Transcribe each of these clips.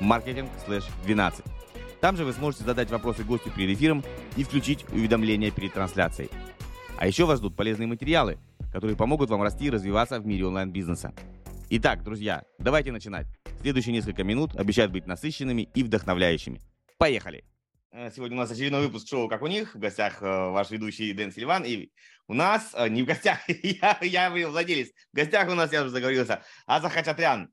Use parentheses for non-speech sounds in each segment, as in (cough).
marketing/12. Там же вы сможете задать вопросы гостю перед эфиром и включить уведомления перед трансляцией. А еще вас ждут полезные материалы, которые помогут вам расти и развиваться в мире онлайн-бизнеса. Итак, друзья, давайте начинать. Следующие несколько минут обещают быть насыщенными и вдохновляющими. Поехали! Сегодня у нас очередной выпуск шоу «Как у них». В гостях ваш ведущий Дэн Сильван. И у нас, не в гостях, я, я владелец, в гостях у нас, я уже заговорился, Аза Хачатрян,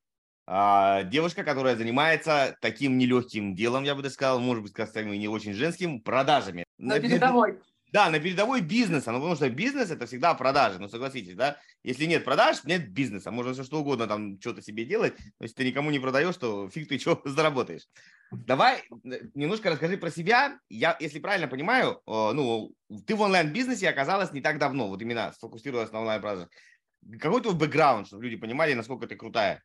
а, девушка, которая занимается таким нелегким делом, я бы так сказал, может быть, кстати, не очень женским, продажами. На, на передовой. Да, на передовой бизнеса, ну, потому что бизнес это всегда продажи, ну, согласитесь, да? Если нет продаж, нет бизнеса, можно все что угодно там что-то себе делать, но если ты никому не продаешь, то фиг ты что (laughs) заработаешь. Давай э, немножко расскажи про себя. Я, если правильно понимаю, ну, ты в онлайн-бизнесе оказалась не так давно, вот именно сфокусировалась на онлайн-продажах. Какой твой бэкграунд, чтобы люди понимали, насколько ты крутая?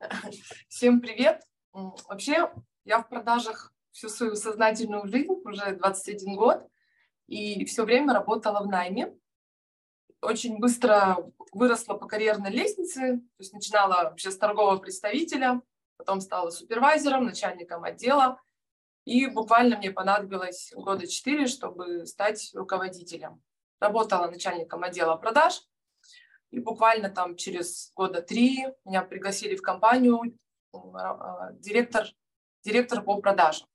(laughs) Всем привет! Вообще, я в продажах всю свою сознательную жизнь, уже 21 год, и все время работала в найме. Очень быстро выросла по карьерной лестнице, то есть начинала вообще с торгового представителя, потом стала супервайзером, начальником отдела, и буквально мне понадобилось года четыре, чтобы стать руководителем. Работала начальником отдела продаж, и буквально там через года три меня пригласили в компанию а, директор, директор по продажам.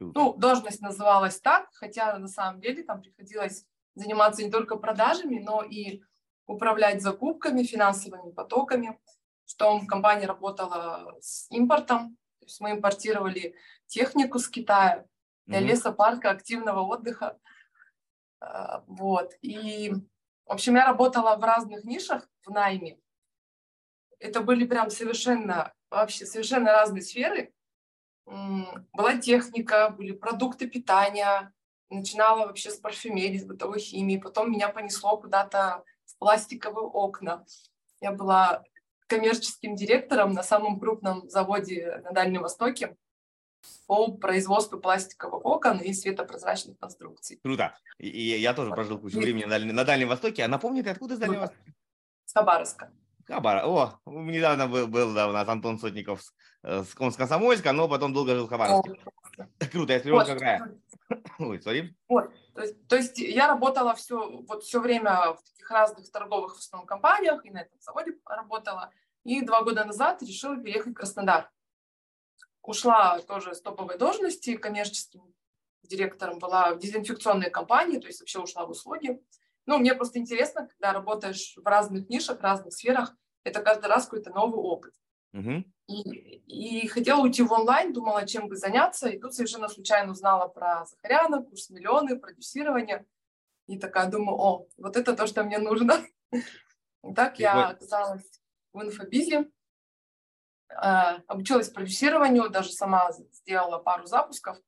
Ну, должность называлась так, хотя на самом деле там приходилось заниматься не только продажами, но и управлять закупками, финансовыми потоками. Что компания работала с импортом, то есть мы импортировали технику с Китая для mm-hmm. лесопарка, активного отдыха. А, вот. И в общем, я работала в разных нишах в найме. Это были прям совершенно, вообще совершенно разные сферы. Была техника, были продукты питания. Начинала вообще с парфюмерии, с бытовой химии. Потом меня понесло куда-то в пластиковые окна. Я была коммерческим директором на самом крупном заводе на Дальнем Востоке по производству пластиковых окон и светопрозрачных конструкций. Круто. И, и я тоже прожил кучу времени на, на Дальнем Востоке. А напомни, ты откуда из Дальнего Востока? С Хабаровска. Хабар. О, недавно был, был да, у нас Антон Сотников с, с Комсомольска, но потом долго жил в Хабаровске. О, (laughs) Круто, я с Приморского вот. края. (coughs) Ой, сори. Вот. То есть, то есть я работала все, вот все время в таких разных торговых в основном компаниях, и на этом заводе работала. И два года назад решила переехать в Краснодар ушла тоже с топовой должности коммерческим директором, была в дезинфекционной компании, то есть вообще ушла в услуги. Ну, мне просто интересно, когда работаешь в разных нишах, в разных сферах, это каждый раз какой-то новый опыт. Uh-huh. И, и хотела уйти в онлайн, думала, чем бы заняться, и тут совершенно случайно узнала про Захаряна, курс миллионы, продюсирование, и такая думаю, о, вот это то, что мне нужно. (laughs) Так я оказалась в инфобизе, обучилась продюсированию, даже сама сделала пару запусков,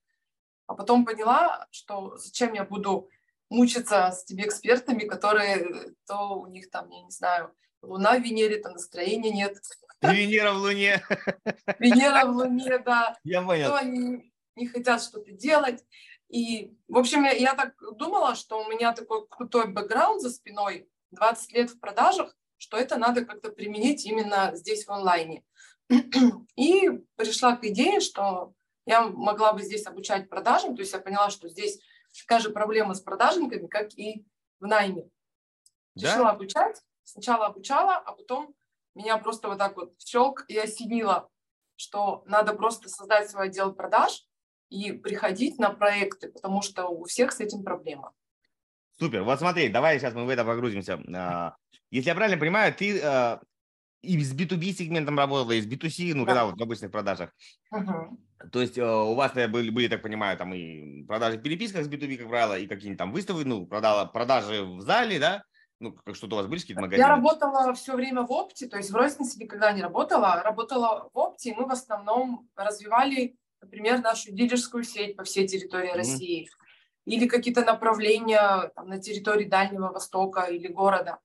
а потом поняла, что зачем я буду мучиться с теми экспертами, которые то у них там, я не знаю, Луна в Венере, то настроения нет. (laughs) Венера в Луне. (laughs) Венера в Луне, да. Я понял. То они не хотят что-то делать. И, в общем, я, я так думала, что у меня такой крутой бэкграунд за спиной, 20 лет в продажах, что это надо как-то применить именно здесь в онлайне. (clears throat) И пришла к идее, что я могла бы здесь обучать продажам, то есть я поняла, что здесь такая же проблема с продажниками, как и в найме. Да? Решила обучать, сначала обучала, а потом меня просто вот так вот щелк и осенило, что надо просто создать свой отдел продаж и приходить на проекты, потому что у всех с этим проблема. Супер. Вот смотри, давай сейчас мы в это погрузимся. А, если я правильно понимаю, ты а, и с B2B сегментом работала, и с B2C, ну, да. когда вот в обычных продажах. Uh-huh. То есть э, у вас были, были, так понимаю, там и продажи в переписках с B2B, как правило, и какие-нибудь там выставки, ну, продала, продажи в зале, да, Ну, как что-то у вас были какие-то магазины? Я работала все время в опте, то есть в рознице никогда не работала. Работала в опте, и мы в основном развивали, например, нашу дилерскую сеть по всей территории mm-hmm. России. Или какие-то направления там, на территории Дальнего Востока или города.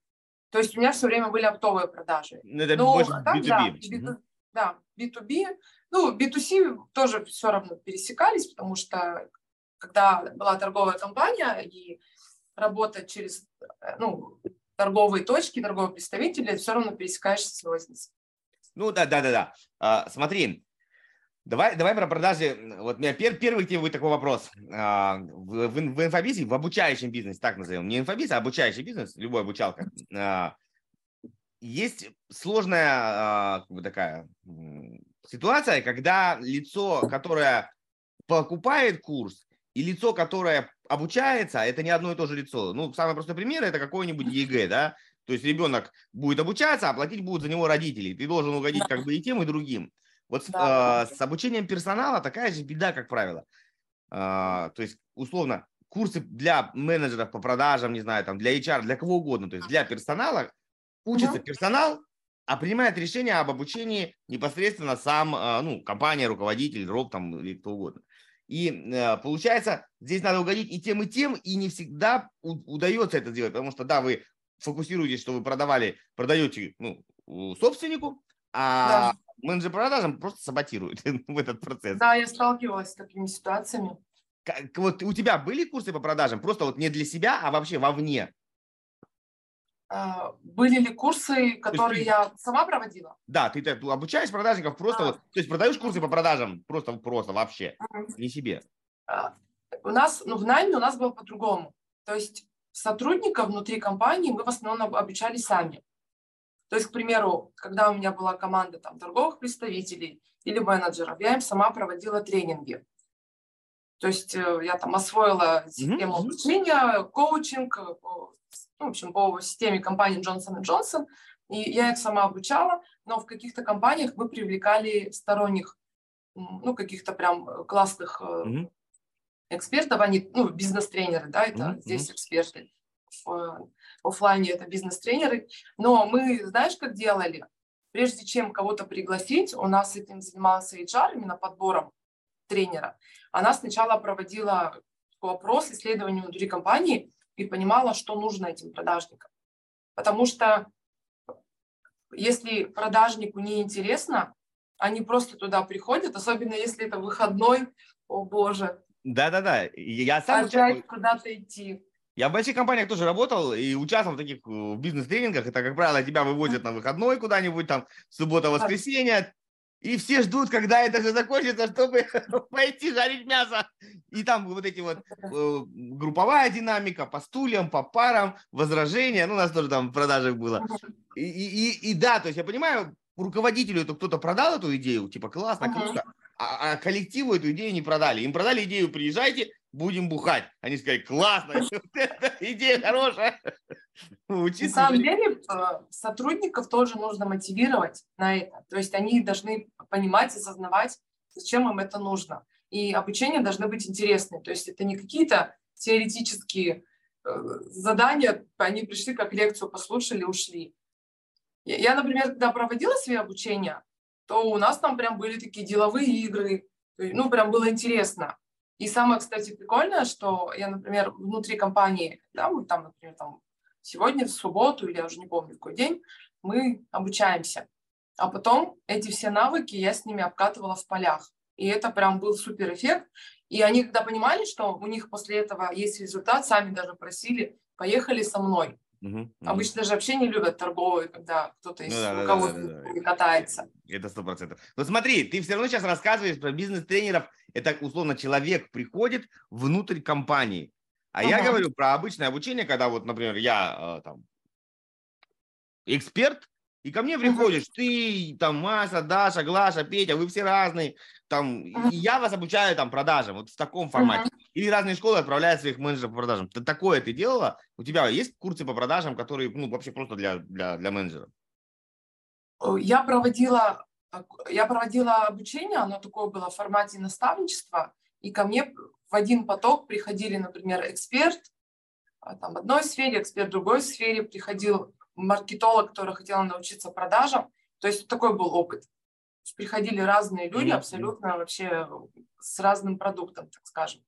То есть у меня все время были оптовые продажи. Ну, это Но, больше там, B2B. Да, B2, да, B2B. Ну, B2C тоже все равно пересекались, потому что когда была торговая компания и работать через э, ну, торговые точки, торговые представители, все равно пересекаешься с розницей. Ну да, да, да, да. А, смотри, Давай, давай про продажи. Вот у меня пер, первый тебе будет такой вопрос. А, в, в, в инфобизе, в обучающем бизнесе, так назовем, не инфобиз, а обучающий бизнес, любой обучалка, а, есть сложная а, как бы такая ситуация, когда лицо, которое покупает курс, и лицо, которое обучается, это не одно и то же лицо. Ну, самый простой пример – это какой-нибудь ЕГЭ, да? То есть ребенок будет обучаться, а платить будут за него родители. Ты должен угодить как бы и тем, и другим. Вот да. э, с обучением персонала такая же беда, как правило. Э, то есть, условно, курсы для менеджеров по продажам, не знаю, там, для HR, для кого угодно, то есть для персонала, учится персонал, а принимает решение об обучении непосредственно сам, э, ну, компания, руководитель, роб там или кто угодно. И э, получается, здесь надо угодить и тем, и тем, и не всегда удается это сделать, потому что, да, вы фокусируетесь, что вы продавали, продаете ну, собственнику, а да менеджер продажам просто саботирует (laughs) в этот процесс. Да, я сталкивалась с такими ситуациями. Как, вот у тебя были курсы по продажам, просто вот не для себя, а вообще вовне? А, были ли курсы, которые есть, я сама проводила? Да, ты, ты обучаешь продажников просто а. вот, то есть продаешь курсы по продажам просто просто вообще, угу. не себе. А, у нас, ну в найме у нас было по-другому. То есть сотрудников внутри компании мы в основном обучали сами. То есть, к примеру, когда у меня была команда там, торговых представителей или менеджеров, я им сама проводила тренинги. То есть э, я там освоила систему mm-hmm. обучения, коучинг, э, ну, в общем, по системе компании Johnson Johnson, и я их сама обучала, но в каких-то компаниях мы привлекали сторонних, ну, каких-то прям классных mm-hmm. экспертов, они, ну, бизнес-тренеры, да, это mm-hmm. здесь эксперты офлайне это бизнес-тренеры. Но мы, знаешь, как делали? Прежде чем кого-то пригласить, у нас этим занимался HR, именно подбором тренера. Она сначала проводила опрос, исследование внутри компании и понимала, что нужно этим продажникам. Потому что если продажнику не интересно, они просто туда приходят, особенно если это выходной, о боже. Да-да-да, я сам... Опять куда-то идти. Я в больших компаниях тоже работал и участвовал в таких э, бизнес-тренингах. Это, как правило, тебя вывозят на выходной куда-нибудь, там, суббота-воскресенье, и все ждут, когда это же закончится, чтобы (laughs) пойти жарить мясо. И там вот эти вот (laughs) э, групповая динамика по стульям, по парам, возражения. Ну, у нас тоже там в продажах было. И, и, и, да, то есть я понимаю, руководителю это кто-то продал эту идею, типа классно, круто, а, а коллективу эту идею не продали. Им продали идею, приезжайте, будем бухать. Они сказали, классно, (laughs) идея хорошая. (laughs) На самом деле э, сотрудников тоже нужно мотивировать на это. То есть они должны понимать, осознавать, зачем им это нужно. И обучение должно быть интересным. То есть это не какие-то теоретические э, задания, они пришли как лекцию, послушали, ушли. Я, например, когда проводила свои обучения, то у нас там прям были такие деловые игры, ну, прям было интересно. И самое, кстати, прикольное, что я, например, внутри компании, да, мы там, например, там, сегодня в субботу, или я уже не помню, какой день, мы обучаемся. А потом эти все навыки я с ними обкатывала в полях. И это прям был супер эффект. И они, когда понимали, что у них после этого есть результат, сами даже просили, поехали со мной. Угу, Обычно же вообще не любят торговые, когда кто-то из ну, да, руководства да, да, да, катается. Это сто процентов. Но смотри, ты все равно сейчас рассказываешь про бизнес-тренеров. Это условно человек приходит внутрь компании. А угу. я говорю про обычное обучение, когда вот, например, я э, там эксперт, и ко мне приходишь, uh-huh. ты, там, Маса, Даша, Глаша, Петя, вы все разные, там, и я вас обучаю там продажам, вот в таком формате. Uh-huh. Или разные школы отправляют своих менеджеров по продажам. Ты такое ты делала? У тебя есть курсы по продажам, которые, ну, вообще просто для, для, для менеджеров? Я проводила, я проводила обучение, оно такое было в формате наставничества, и ко мне в один поток приходили, например, эксперт, а, там, одной сфере, эксперт в другой сфере, приходил маркетолог, который хотел научиться продажам. То есть такой был опыт. Приходили разные люди, абсолютно вообще с разным продуктом, так скажем.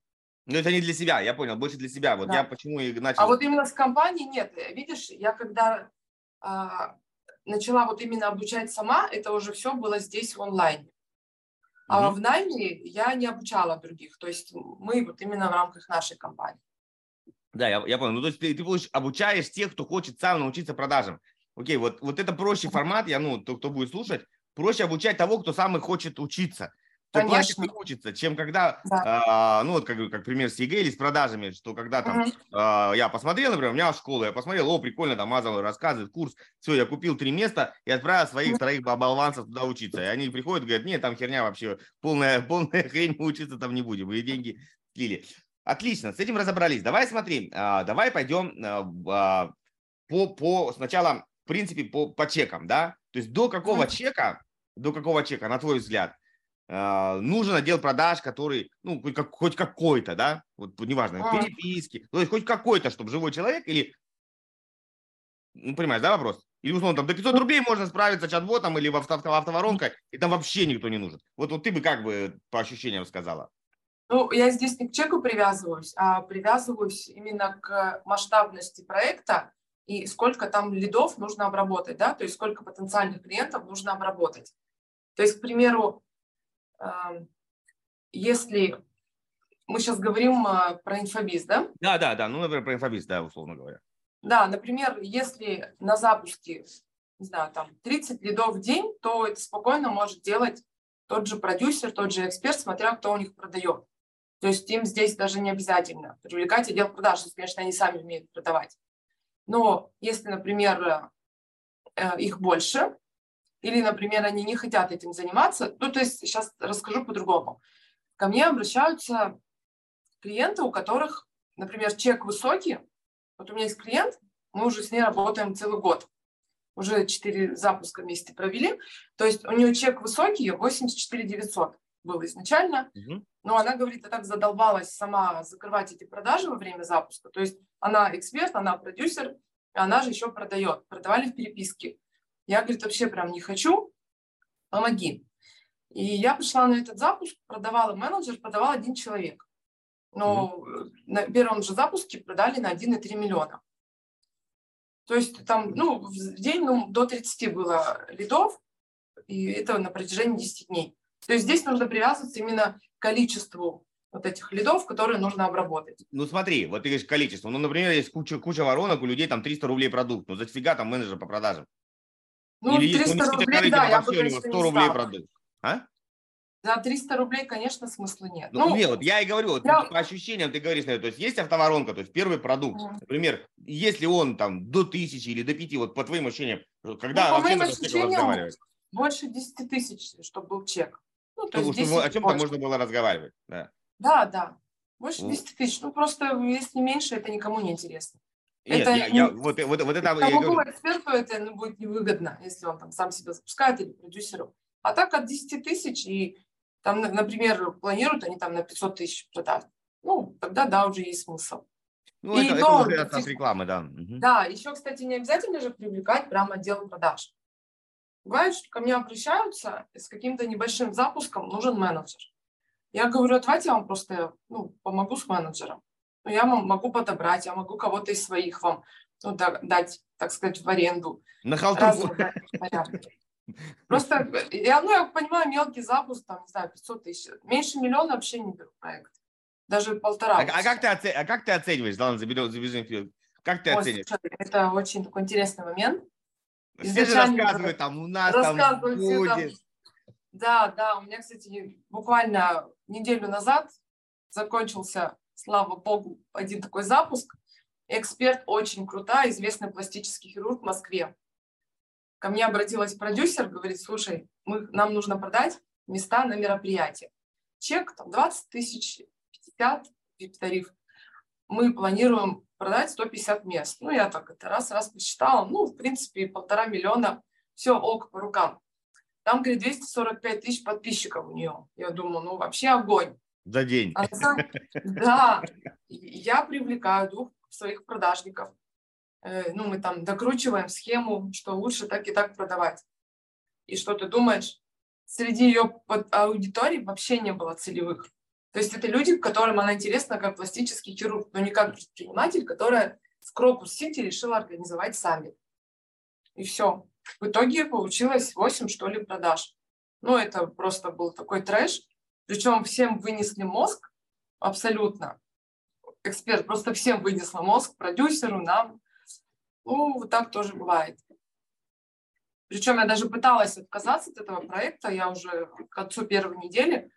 Но это не для себя, я понял, больше для себя. Вот да. я почему и начал. А вот именно с компанией нет. Видишь, я когда а, начала вот именно обучать сама, это уже все было здесь в онлайне. А mm-hmm. в найме я не обучала других. То есть мы вот именно в рамках нашей компании. Да, я, я понял. Ну, то есть ты, ты обучаешь тех, кто хочет сам научиться продажам. Окей, вот, вот это проще формат, я, ну, кто, кто будет слушать, проще обучать того, кто сам и хочет учиться. Кто Конечно. платит и учится, чем когда, да. а, ну, вот как, как пример с ЕГЭ или с продажами, что когда там угу. а, я посмотрел, например, у меня школа, я посмотрел, о, прикольно, там Мазал рассказывает, курс, все, я купил три места и отправил своих угу. троих болванцев туда учиться. И они приходят и говорят, нет, там херня вообще, полная, (laughs) полная хрень, мы учиться там не будем, и деньги слили. Отлично, с этим разобрались. Давай смотри, а, давай пойдем а, по, по сначала, в принципе, по, по чекам, да? То есть до какого mm-hmm. чека, до какого чека, на твой взгляд, нужен отдел продаж, который, ну, хоть, как, хоть какой-то, да, вот неважно, mm-hmm. переписки, то есть хоть какой-то, чтобы живой человек или, ну, понимаешь, да, вопрос? Или, условно, там до 500 рублей можно справиться чат-ботом или в авто, автоворонкой, и там вообще никто не нужен. Вот, вот ты бы как бы по ощущениям сказала? Ну, я здесь не к чеку привязываюсь, а привязываюсь именно к масштабности проекта и сколько там лидов нужно обработать, да, то есть сколько потенциальных клиентов нужно обработать. То есть, к примеру, эм, если мы сейчас говорим э, про инфобиз, да? Да, да, да, ну, например, про инфобиз, да, условно говоря. Да, например, если на запуске, не знаю, там 30 лидов в день, то это спокойно может делать тот же продюсер, тот же эксперт, смотря кто у них продает. То есть им здесь даже не обязательно привлекать отдел продаж, если, конечно, они сами умеют продавать. Но если, например, э, их больше, или, например, они не хотят этим заниматься, ну, то есть сейчас расскажу по-другому. Ко мне обращаются клиенты, у которых, например, чек высокий. Вот у меня есть клиент, мы уже с ней работаем целый год. Уже 4 запуска вместе провели. То есть у нее чек высокий, 84 900 был изначально. Угу. Но она говорит, я так задолбалась сама закрывать эти продажи во время запуска. То есть она эксперт, она продюсер, она же еще продает. Продавали в переписке. Я, говорит, вообще прям не хочу, помоги. И я пришла на этот запуск, продавала менеджер, продавал один человек. Но mm-hmm. на первом же запуске продали на 1,3 миллиона. То есть там, ну, в день ну, до 30 было лидов, и это на протяжении 10 дней. То есть здесь нужно привязываться именно количеству вот этих лидов, которые нужно обработать. Ну смотри, вот ты говоришь количество. Ну, например, есть куча, куча воронок, у людей там 300 рублей продукт. Ну зафига там менеджер по продажам? Ну, Или 300 есть, рублей, да, я бы, 100 рублей продукт. А? За 300 рублей, конечно, смысла нет. Ну, ну нет, вот я и говорю, вот, я... по ощущениям ты говоришь, то есть есть автоворонка, то есть первый продукт, mm. например, если он там до тысячи или до пяти, вот по твоим ощущениям, когда ну, по моим ощущениям, больше 10 тысяч, чтобы был чек. Ну, то есть чтобы, о чем-то можно было разговаривать. Да, да. да. Больше ну. 10 тысяч. Ну, просто если меньше, это никому не интересно. Нет, это, я, я, вот, вот, вот это... Кому говорю... эксперту это ну, будет невыгодно, если он там сам себя запускает или продюсеру. А так от 10 тысяч и там, например, планируют они там на 500 тысяч продать. Ну, тогда да, уже есть смысл. Ну, и это, то, это уже от рекламы, да. Угу. Да, еще, кстати, не обязательно же привлекать прямо отдел продаж. Бывает, что ко мне обращаются с каким-то небольшим запуском, нужен менеджер. Я говорю, давайте я вам просто ну, помогу с менеджером. Ну, я вам могу подобрать, я могу кого-то из своих вам ну, дать, так сказать, в аренду. На халтуру. Просто, я, ну, я понимаю, мелкий запуск, там, не знаю, 500 тысяч. Меньше миллиона вообще не беру проект. Даже полтора. А, а, как, ты оце... а как ты оцениваешь? Ладно, забежим, забежим Как ты Ой, оцениваешь? Слушай, это очень такой интересный момент. Все же рассказывают, там у нас там будет. Там... Да, да, у меня, кстати, буквально неделю назад закончился, слава богу, один такой запуск. Эксперт очень крутая, известный пластический хирург в Москве. Ко мне обратилась продюсер, говорит, слушай, мы, нам нужно продать места на мероприятие. Чек там 20 тысяч, 50 тариф. Мы планируем продать 150 мест. Ну, я так это раз-раз посчитала. Ну, в принципе, полтора миллиона. Все, ок, по рукам. Там, говорит, 245 тысяч подписчиков у нее. Я думаю, ну, вообще огонь. За день. А, да, я привлекаю двух своих продажников. Э, ну, мы там докручиваем схему, что лучше так и так продавать. И что ты думаешь? Среди ее аудитории вообще не было целевых. То есть это люди, которым она интересна как пластический хирург, но не как предприниматель, которая в Крокус-Сити решила организовать сами. И все. В итоге получилось 8, что ли, продаж. Ну, это просто был такой трэш. Причем всем вынесли мозг абсолютно. Эксперт просто всем вынесла мозг, продюсеру, нам. Ну, вот так тоже бывает. Причем я даже пыталась отказаться от этого проекта. Я уже к концу первой недели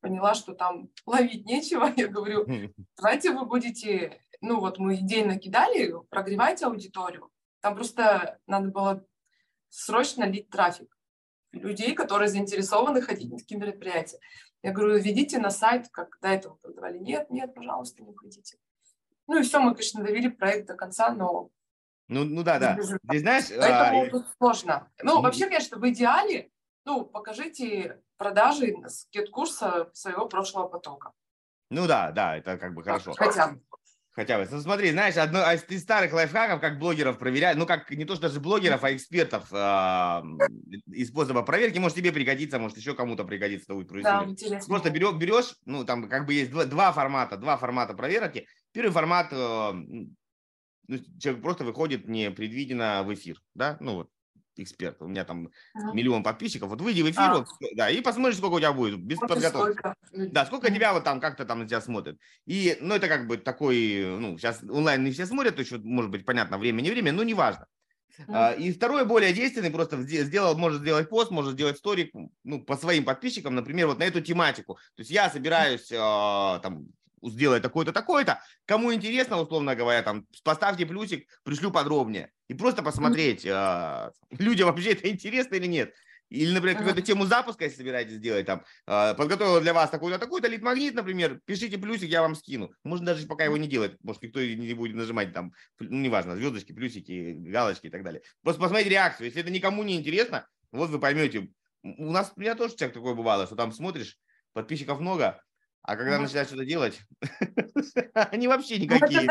поняла, что там ловить нечего. (laughs) Я говорю, (laughs) давайте вы будете, ну вот мы идеи накидали, прогревайте аудиторию. Там просто надо было срочно лить трафик людей, которые заинтересованы ходить на такие мероприятия. Я говорю, ведите на сайт, как до этого продавали. Нет, нет, пожалуйста, не ходите. Ну и все, мы, конечно, довели проект до конца, но... Ну, ну да, да. Здесь, знаешь... Поэтому а... тут сложно. Ну, вообще, конечно, в идеале, ну, покажите продажи с курса своего прошлого потока. Ну да, да, это как бы хорошо. Хотя. Хотя бы. Ну, смотри, знаешь, одно а из старых лайфхаков, как блогеров проверять, ну, как не то, что даже блогеров, а экспертов э, из способа проверки, может, тебе пригодится, может, еще кому-то пригодится. Да, интересно. Просто берешь, берешь, ну, там как бы есть два, два формата, два формата проверки. Первый формат, э, ну, человек просто выходит непредвиденно в эфир, да, ну, вот, эксперт. У меня там ага. миллион подписчиков. Вот выйди в эфир, а. вот, да, и посмотри, сколько у тебя будет, без вот подготовки. Сколько? Да, сколько тебя вот там как-то там на тебя смотрят. И, ну, это как бы такой, ну, сейчас онлайн не все смотрят, еще, может быть, понятно, время, не время, но неважно. Mm. И второй, более действенный, просто сделал, может сделать пост, может сделать сторик, ну, по своим подписчикам, например, вот на эту тематику. То есть я собираюсь а, там сделай такое-то, такое-то. Кому интересно, условно говоря, там, поставьте плюсик, пришлю подробнее. И просто посмотреть, э, людям вообще это интересно или нет. Или, например, какую-то тему запуска, если собираетесь сделать, там, э, подготовил для вас такой-то, такой-то лид-магнит, например, пишите плюсик, я вам скину. Можно даже пока его не делать, может, никто не будет нажимать там, ну, неважно, звездочки, плюсики, галочки и так далее. Просто посмотрите реакцию. Если это никому не интересно, вот вы поймете. У нас, у меня тоже человек такое бывало, что там смотришь, подписчиков много, а когда ну, начинаешь что-то делать, (laughs) они вообще никакие.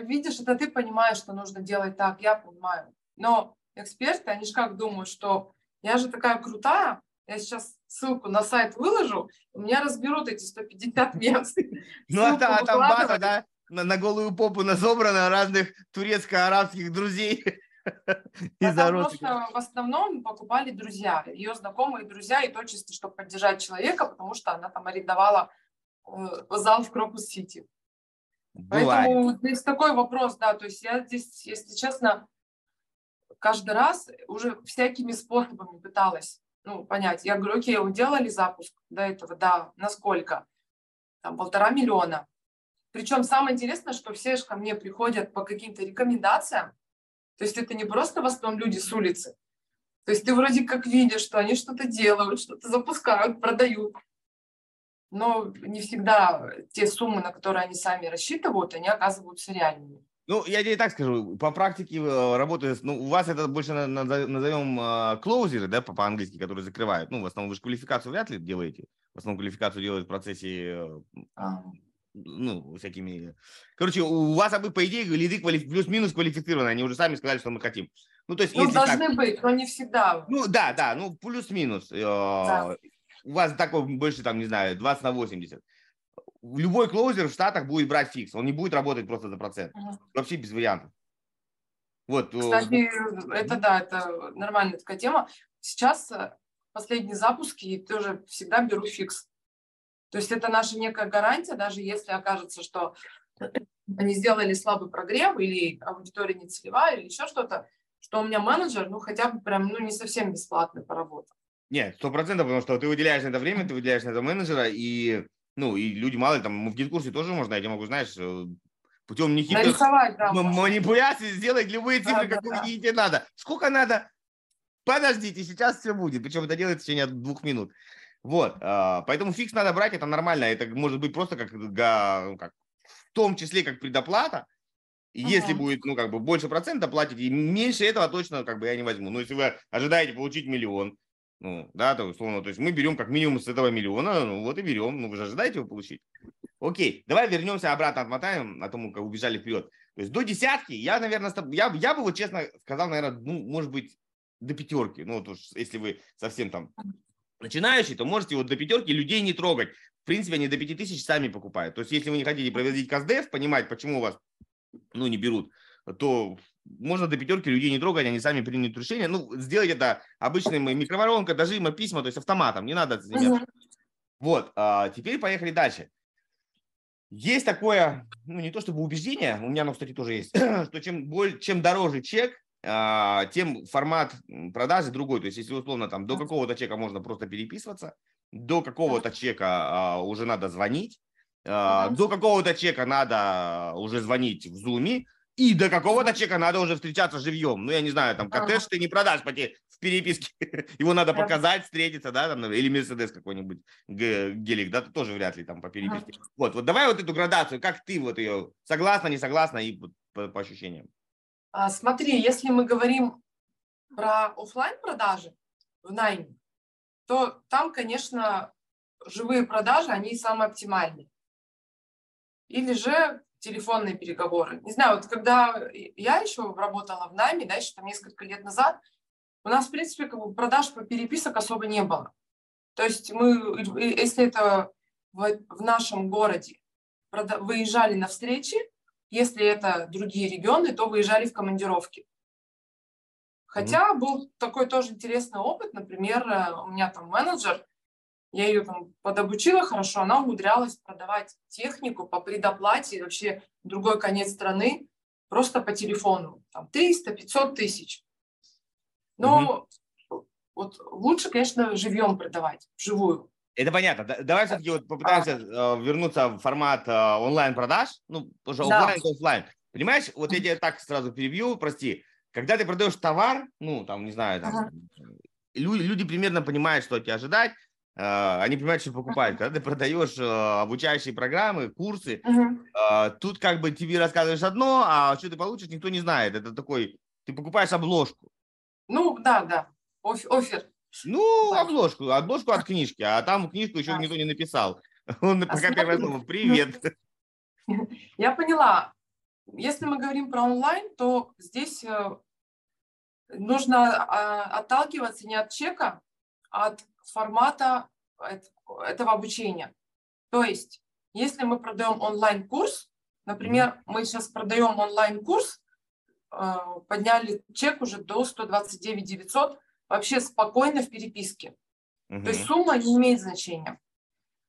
Видишь, это ты понимаешь, что нужно делать так, я понимаю. Но эксперты, они же как думают, что я же такая крутая, я сейчас ссылку на сайт выложу, у меня разберут эти 150 (laughs) мест. (laughs) Ну, а, а там база, да, на, на голую попу назобрана разных турецко-арабских друзей. (laughs) Из-за просто в основном покупали друзья, ее знакомые друзья, и то чисто, чтобы поддержать человека, потому что она там арендовала Э, зал в Крокус-Сити. Поэтому здесь такой вопрос, да, то есть я здесь, если честно, каждый раз уже всякими способами пыталась ну, понять. Я говорю, окей, вы делали запуск до этого? Да. Насколько? Там полтора миллиона. Причем самое интересное, что все же ко мне приходят по каким-то рекомендациям. То есть это не просто в основном люди с улицы. То есть ты вроде как видишь, что они что-то делают, что-то запускают, продают но не всегда те суммы, на которые они сами рассчитывают, они оказываются реальными. Ну, я тебе так скажу, по практике э, работы, ну, у вас это больше назовем э, клоузеры, да, по-английски, которые закрывают. Ну, в основном вы же квалификацию вряд ли делаете. В основном квалификацию делают в процессе, э, а. ну, всякими... Короче, у вас, а по идее, лиды квалиф... плюс-минус квалифицированы, они уже сами сказали, что мы хотим. Ну, то есть, ну, должны так... быть, но не всегда. Ну, да, да, ну, плюс-минус. Да у вас такой больше, там, не знаю, 20 на 80. Любой closer в Штатах будет брать фикс. Он не будет работать просто за процент. Угу. Вообще без вариантов. Вот. Э, Кстати, это да, это нормальная такая тема. Сейчас э, последние запуски тоже всегда беру фикс. То есть это наша некая гарантия, даже если окажется, что они сделали слабый прогрев или аудитория не целевая или еще что-то, что у меня менеджер, ну, хотя бы прям, ну, не совсем бесплатно поработал. Нет, сто процентов, потому что ты выделяешь на это время, ты выделяешь на это менеджера, и, ну, и люди мало, там, в гид-курсе тоже можно, я могу, знаешь, путем нехитрых да, манипуляций сделать любые цифры, да, какие да. тебе надо. Сколько надо? Подождите, сейчас все будет. Причем это делается в течение двух минут. Вот, а, поэтому фикс надо брать, это нормально. Это может быть просто как, ну, как в том числе как предоплата. Если будет, ну, как бы больше процента платить, и меньше этого точно, как бы, я не возьму. Но если вы ожидаете получить миллион, ну, да, то условно, то есть мы берем как минимум с этого миллиона, ну вот и берем, ну вы же ожидаете его получить. Окей, давай вернемся обратно, отмотаем, а то мы как убежали вперед. То есть до десятки я, наверное, я, я бы вот честно сказал, наверное, ну, может быть, до пятерки. Ну, вот уж если вы совсем там начинающий, то можете вот до пятерки людей не трогать. В принципе, они до пяти тысяч сами покупают. То есть, если вы не хотите проводить каздев, понимать, почему вас ну, не берут, то можно до пятерки людей не трогать, они сами примут решение. Ну, сделать это обычным микроволновкой, дожима, письма, то есть автоматом, не надо заниматься. Вот, а теперь поехали дальше. Есть такое, ну не то чтобы убеждение, у меня оно, кстати, тоже есть, (clears throat) что чем, более, чем дороже чек, а, тем формат продажи другой. То есть, если условно там до какого-то чека можно просто переписываться, до какого-то чека а, уже надо звонить, а, до какого-то чека надо уже звонить в зуме, и до какого-то чека надо уже встречаться живьем. Ну, я не знаю, там коттедж ага. ты не продашь по в переписке. (laughs) Его надо показать, встретиться, да, там, или Мерседес какой-нибудь, гелик, да, тоже вряд ли там по переписке. Ага. Вот, вот давай вот эту градацию, как ты вот ее, согласна, не согласна, и по, по ощущениям. А, смотри, если мы говорим про офлайн продажи в найме, то там, конечно, живые продажи, они самые оптимальные. Или же телефонные переговоры. Не знаю, вот когда я еще работала в найме, да, еще там несколько лет назад, у нас, в принципе, как бы продаж по переписок особо не было. То есть мы, если это в, в нашем городе, выезжали на встречи, если это другие регионы, то выезжали в командировки. Хотя mm-hmm. был такой тоже интересный опыт. Например, э, у меня там менеджер, я ее там подобучила хорошо, она умудрялась продавать технику по предоплате вообще другой конец страны просто по телефону. Там 300-500 тысяч. Но mm-hmm. вот лучше, конечно, живьем продавать, вживую. Это понятно. Давай все-таки вот попытаемся а. вернуться в формат а, онлайн-продаж. Ну, уже да. офлайн офлайн. Понимаешь, вот я тебе так сразу перебью, прости. Когда ты продаешь товар, ну, там, не знаю, там, ага. люди, люди примерно понимают, что тебя ожидать, они понимают, что покупают. Когда ты продаешь uh, обучающие программы, курсы, uh-huh. uh, тут как бы тебе рассказываешь одно, а что ты получишь, никто не знает. Это такой, ты покупаешь обложку. Ну, да, да, офер. Ну, обложку, обложку от книжки, а там книжку еще никто не написал. (laughs) Он а пока первое слово «Привет». (laughs) Я поняла. Если мы говорим про онлайн, то здесь э, нужно а, отталкиваться не от чека, а от формата этого обучения. То есть, если мы продаем онлайн-курс, например, мы сейчас продаем онлайн-курс, э, подняли чек уже до 129 900, вообще спокойно в переписке. Угу. То есть сумма не имеет значения.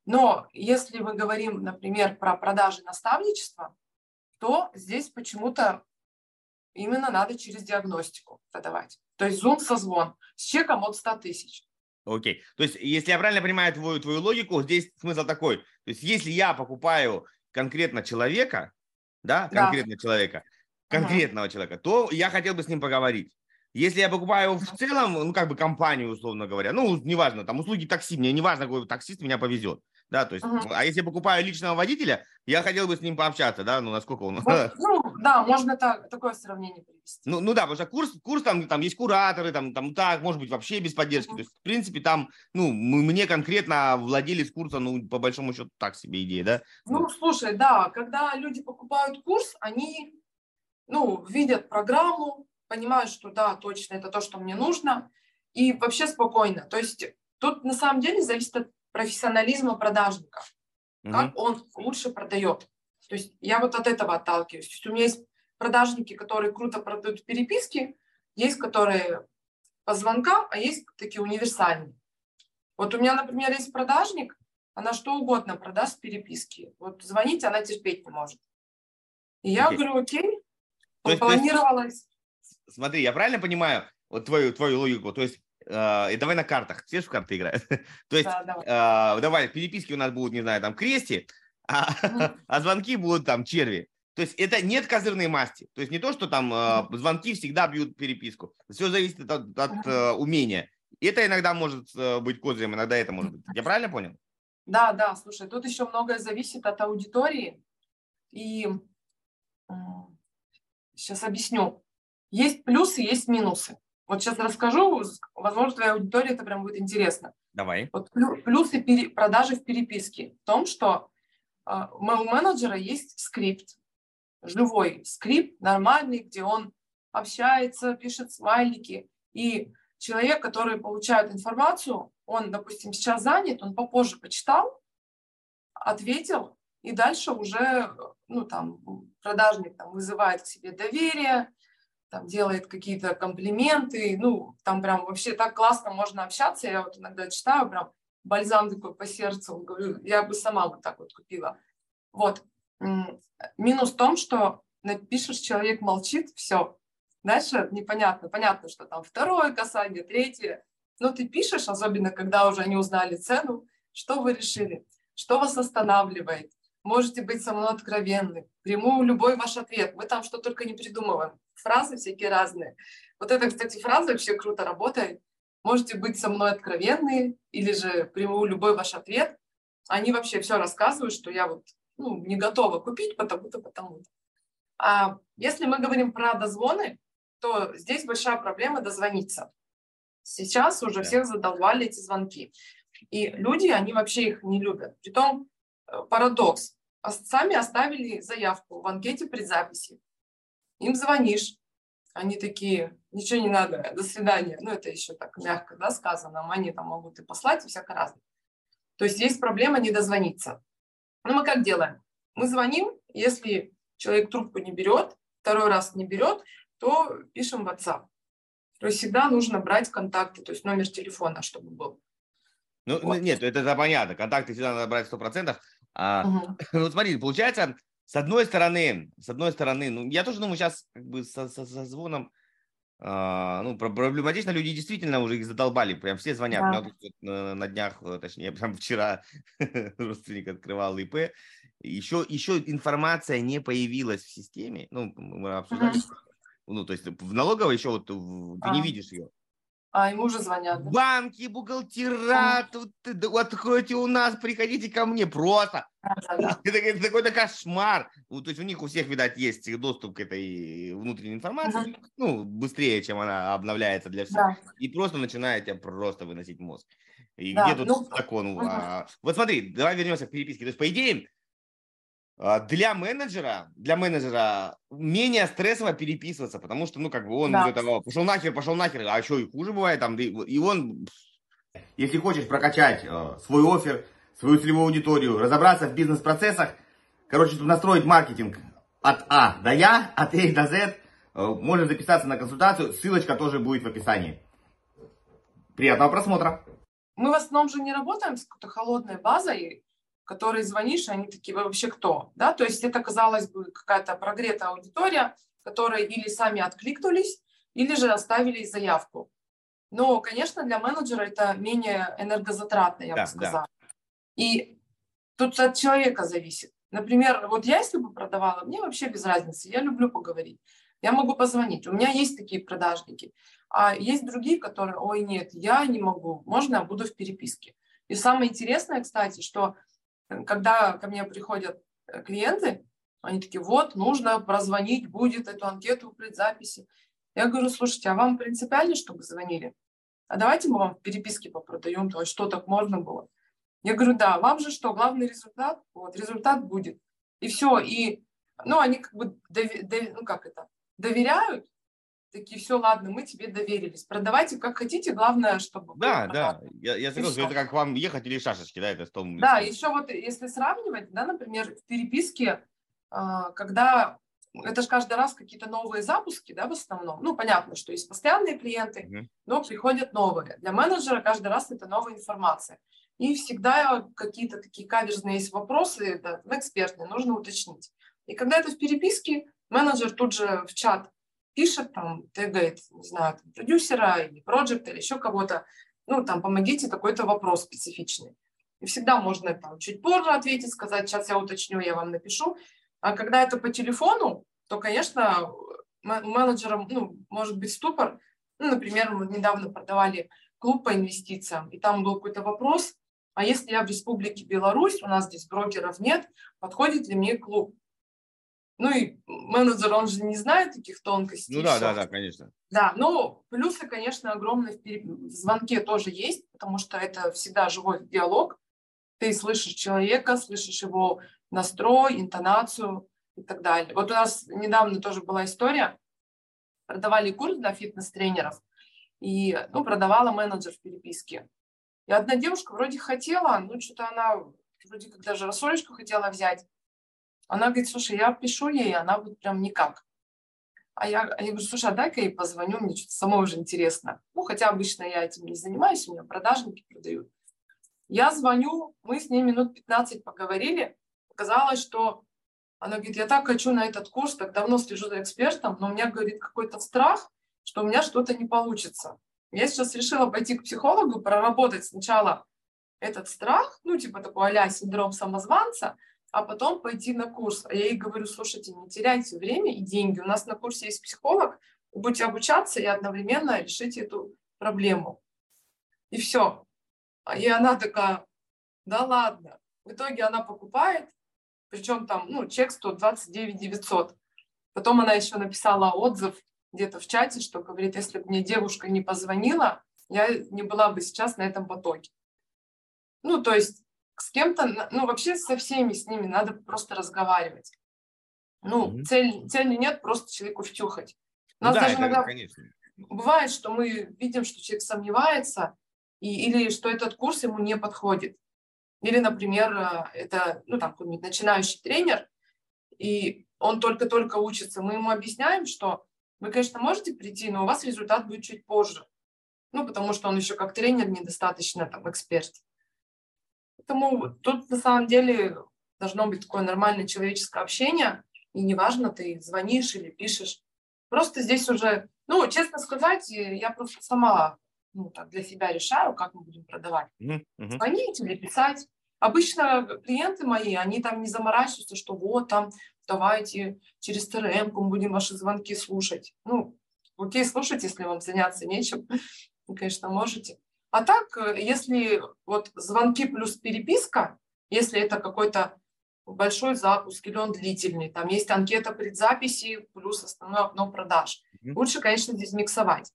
Но если мы говорим, например, про продажи наставничества, то здесь почему-то именно надо через диагностику продавать. То есть зум созвон с чеком от 100 тысяч. Окей. То есть, если я правильно понимаю твою, твою логику, здесь смысл такой. То есть, если я покупаю конкретно человека, да, конкретно да. человека, конкретного uh человека, то я хотел бы с ним поговорить. Если я покупаю в целом, ну, как бы компанию, условно говоря, ну, неважно, там, услуги такси, мне неважно, какой таксист меня повезет, да, то есть, uh-huh. а если я покупаю личного водителя, я хотел бы с ним пообщаться, да, ну, насколько он... (laughs) Ну, да, можно так, такое сравнение привести. Ну, ну да, потому что курс, курс там, там есть кураторы, там, там так, может быть, вообще без поддержки, uh-huh. то есть, в принципе, там, ну, мне конкретно владелец курса, ну, по большому счету, так себе идея, да? Ну, вот. слушай, да, когда люди покупают курс, они, ну, видят программу, понимаю, что да, точно это то, что мне нужно, и вообще спокойно. То есть тут на самом деле зависит от профессионализма продажника, mm-hmm. как он лучше продает. То есть я вот от этого отталкиваюсь. То есть у меня есть продажники, которые круто продают переписки, есть которые по звонкам, а есть такие универсальные. Вот у меня, например, есть продажник, она что угодно продаст переписки. Вот звонить она терпеть не может. И я okay. говорю, окей, планировалось смотри, я правильно понимаю вот твою, твою логику? То есть, и давай на картах. Все в карты играют. (laughs) То есть, да, давай. Э, давай, переписки у нас будут, не знаю, там крести, а, (laughs) а звонки будут там черви. То есть это нет козырной масти. То есть не то, что там э, звонки всегда бьют переписку. Все зависит от, от э, умения. Это иногда может э, быть козырем, иногда это может быть. Я правильно понял? Да, да, слушай, тут еще многое зависит от аудитории. И сейчас объясню. Есть плюсы, есть минусы. Вот сейчас расскажу, возможно, твоей аудитории это прям будет интересно. Давай. Вот плюсы пере, продажи в переписке в том, что а, у менеджера есть скрипт, живой скрипт, нормальный, где он общается, пишет смайлики. И человек, который получает информацию, он, допустим, сейчас занят, он попозже почитал, ответил, и дальше уже, ну, там, продажник там, вызывает к себе доверие, там, делает какие-то комплименты, ну, там прям вообще так классно можно общаться, я вот иногда читаю, прям бальзам такой по сердцу, говорю, я бы сама вот так вот купила. Вот. Минус в том, что напишешь, человек молчит, все. Дальше непонятно. Понятно, что там второе касание, третье. Но ты пишешь, особенно когда уже они узнали цену, что вы решили, что вас останавливает. Можете быть со мной откровенны. Приму любой ваш ответ. Мы там что только не придумываем. Фразы всякие разные. Вот эта, кстати, фраза вообще круто работает. Можете быть со мной откровенны или же приму любой ваш ответ. Они вообще все рассказывают, что я вот ну, не готова купить потому-то, потому-то. А если мы говорим про дозвоны, то здесь большая проблема дозвониться. Сейчас уже всех задолбали эти звонки. И люди, они вообще их не любят. Притом э, парадокс. Сами оставили заявку в анкете предзаписи. Им звонишь. Они такие, ничего не надо, до свидания. Ну, это еще так мягко да, сказано. Они там могут и послать, и всякое разное. То есть есть проблема не дозвониться. Ну, мы как делаем? Мы звоним, если человек трубку не берет, второй раз не берет, то пишем в WhatsApp. То есть всегда нужно брать контакты, то есть номер телефона, чтобы был. Ну, вот. нет, это, это понятно. Контакты всегда надо брать 100%. А, угу. (laughs) Ну, смотри, получается, с одной стороны, с одной стороны, ну, я тоже думаю, сейчас как бы со, со, со звоном, а, ну, проблематично, люди действительно уже их задолбали, прям все звонят. Да. У меня тут на, на днях, э, точнее, прям (laughs) вчера (laughs) родственник открывал ИП, еще, еще информация не появилась в системе, ну, мы обсуждали, uh-huh ну, то есть в налоговой еще вот ты а. не видишь ее. А, ему уже звонят. Да? Банки, бухгалтера, тут, откройте у нас, приходите ко мне, просто. (laughs) Это, это какой-то кошмар. Ну, то есть у них у всех, видать, есть доступ к этой внутренней информации, ну, быстрее, чем она обновляется для всех. Да. И просто начинаете просто выносить мозг. И да, где тут ну, закон? А, вот смотри, давай вернемся к переписке. То есть, по идее, а, для менеджера, для менеджера менее стрессово переписываться, потому что, ну, как бы он да. этого, пошел нахер, пошел нахер, а еще и хуже бывает там, и он, если хочешь прокачать э, свой офер, свою целевую аудиторию, разобраться в бизнес-процессах, короче, настроить маркетинг от А до Я, от А до З, э, можно записаться на консультацию, ссылочка тоже будет в описании. Приятного просмотра! Мы в основном же не работаем с какой-то холодной базой, которые звонишь, они такие, вы вообще кто? Да? То есть это, казалось бы, какая-то прогретая аудитория, которые или сами откликнулись, или же оставили заявку. Но, конечно, для менеджера это менее энергозатратно, я да, бы сказала. Да. И тут от человека зависит. Например, вот я если бы продавала, мне вообще без разницы, я люблю поговорить. Я могу позвонить. У меня есть такие продажники. А есть другие, которые, ой, нет, я не могу, можно я буду в переписке. И самое интересное, кстати, что когда ко мне приходят э, клиенты, они такие, вот, нужно прозвонить будет эту анкету в предзаписи. Я говорю, слушайте, а вам принципиально, чтобы звонили? А давайте мы вам в переписке попродаем, то есть что так можно было. Я говорю, да, вам же что, главный результат? Вот, результат будет. И все, и, ну, они как бы, дови, дови, ну, как это, доверяют, такие, все, ладно, мы тебе доверились. Продавайте как хотите, главное, чтобы... Да, да, я, я согласен, это как вам ехать или шашечки, да, это с том... Да, еще вот если сравнивать, да, например, в переписке, а, когда это же каждый раз какие-то новые запуски, да, в основном. Ну, понятно, что есть постоянные клиенты, mm-hmm. но приходят новые. Для менеджера каждый раз это новая информация. И всегда какие-то такие каверзные есть вопросы, да, экспертные, нужно уточнить. И когда это в переписке, менеджер тут же в чат пишет, там, тегает, не знаю, там, продюсера или проекта или еще кого-то, ну, там, помогите такой-то вопрос специфичный. И всегда можно там чуть позже ответить, сказать, сейчас я уточню, я вам напишу. А когда это по телефону, то, конечно, менеджерам, ну, может быть ступор. Ну, например, мы недавно продавали клуб по инвестициям, и там был какой-то вопрос, а если я в Республике Беларусь, у нас здесь брокеров нет, подходит ли мне клуб? Ну и менеджер, он же не знает таких тонкостей. Ну да, да, да, конечно. Да, но плюсы, конечно, огромные в звонке тоже есть, потому что это всегда живой диалог. Ты слышишь человека, слышишь его настрой, интонацию и так далее. Вот у нас недавно тоже была история, продавали курс для фитнес-тренеров, и ну, продавала менеджер в переписке. И одна девушка вроде хотела, ну что-то она вроде как даже рассолечку хотела взять. Она говорит, слушай, я пишу ей, она вот прям никак. А я, а я говорю, слушай, а дай-ка ей позвоню, мне что-то самой уже интересно. Ну, хотя обычно я этим не занимаюсь, у меня продажники продают. Я звоню, мы с ней минут 15 поговорили. Оказалось, что она говорит, я так хочу на этот курс, так давно слежу за экспертом, но у меня, говорит, какой-то страх, что у меня что-то не получится. Я сейчас решила пойти к психологу, проработать сначала этот страх, ну, типа такой а синдром самозванца, а потом пойти на курс. А я ей говорю, слушайте, не теряйте время и деньги. У нас на курсе есть психолог, будете обучаться и одновременно решите эту проблему. И все. И она такая, да ладно. В итоге она покупает, причем там, ну, чек 129 900. Потом она еще написала отзыв где-то в чате, что говорит, если бы мне девушка не позвонила, я не была бы сейчас на этом потоке. Ну, то есть с кем-то, ну, вообще со всеми с ними надо просто разговаривать. Ну, mm-hmm. цель, цели нет, просто человеку втюхать. У нас да, даже это, иногда конечно. бывает, что мы видим, что человек сомневается, и, или что этот курс ему не подходит. Или, например, э, это ну, там, какой-нибудь начинающий тренер, и он только-только учится. Мы ему объясняем, что вы, конечно, можете прийти, но у вас результат будет чуть позже. Ну, потому что он еще как тренер недостаточно там эксперт. Поэтому тут на самом деле должно быть такое нормальное человеческое общение, и неважно, ты звонишь или пишешь. Просто здесь уже, ну, честно сказать, я просто сама ну, так для себя решаю, как мы будем продавать. Mm-hmm. Звонить или писать. Обычно клиенты мои, они там не заморачиваются, что вот там давайте через ТРМ мы будем ваши звонки слушать. Ну, окей, слушать, если вам заняться нечем, вы, конечно, можете. А так, если вот звонки плюс переписка, если это какой-то большой запуск или он длительный, там есть анкета предзаписи плюс основное окно продаж. Mm-hmm. Лучше, конечно, здесь миксовать.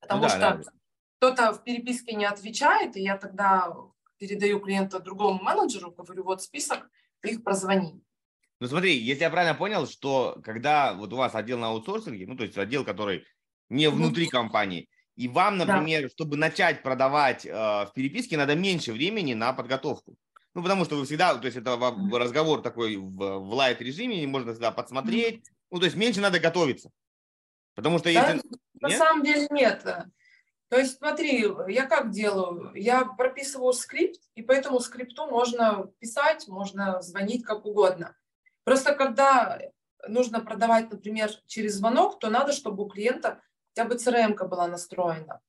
Потому ну, да, что да. кто-то в переписке не отвечает, и я тогда передаю клиента другому менеджеру, говорю, вот список, их прозвони. Ну смотри, если я правильно понял, что когда вот у вас отдел на аутсорсинге, ну то есть отдел, который не внутри компании, и вам, например, да. чтобы начать продавать э, в переписке, надо меньше времени на подготовку. Ну, потому что вы всегда, то есть это разговор такой в, в лайт-режиме, можно всегда подсмотреть. Ну, то есть меньше надо готовиться. Потому что если... Да, на нет? самом деле нет. То есть смотри, я как делаю? Я прописываю скрипт, и по этому скрипту можно писать, можно звонить как угодно. Просто когда нужно продавать, например, через звонок, то надо, чтобы у клиента хотя бы CRM была настроена.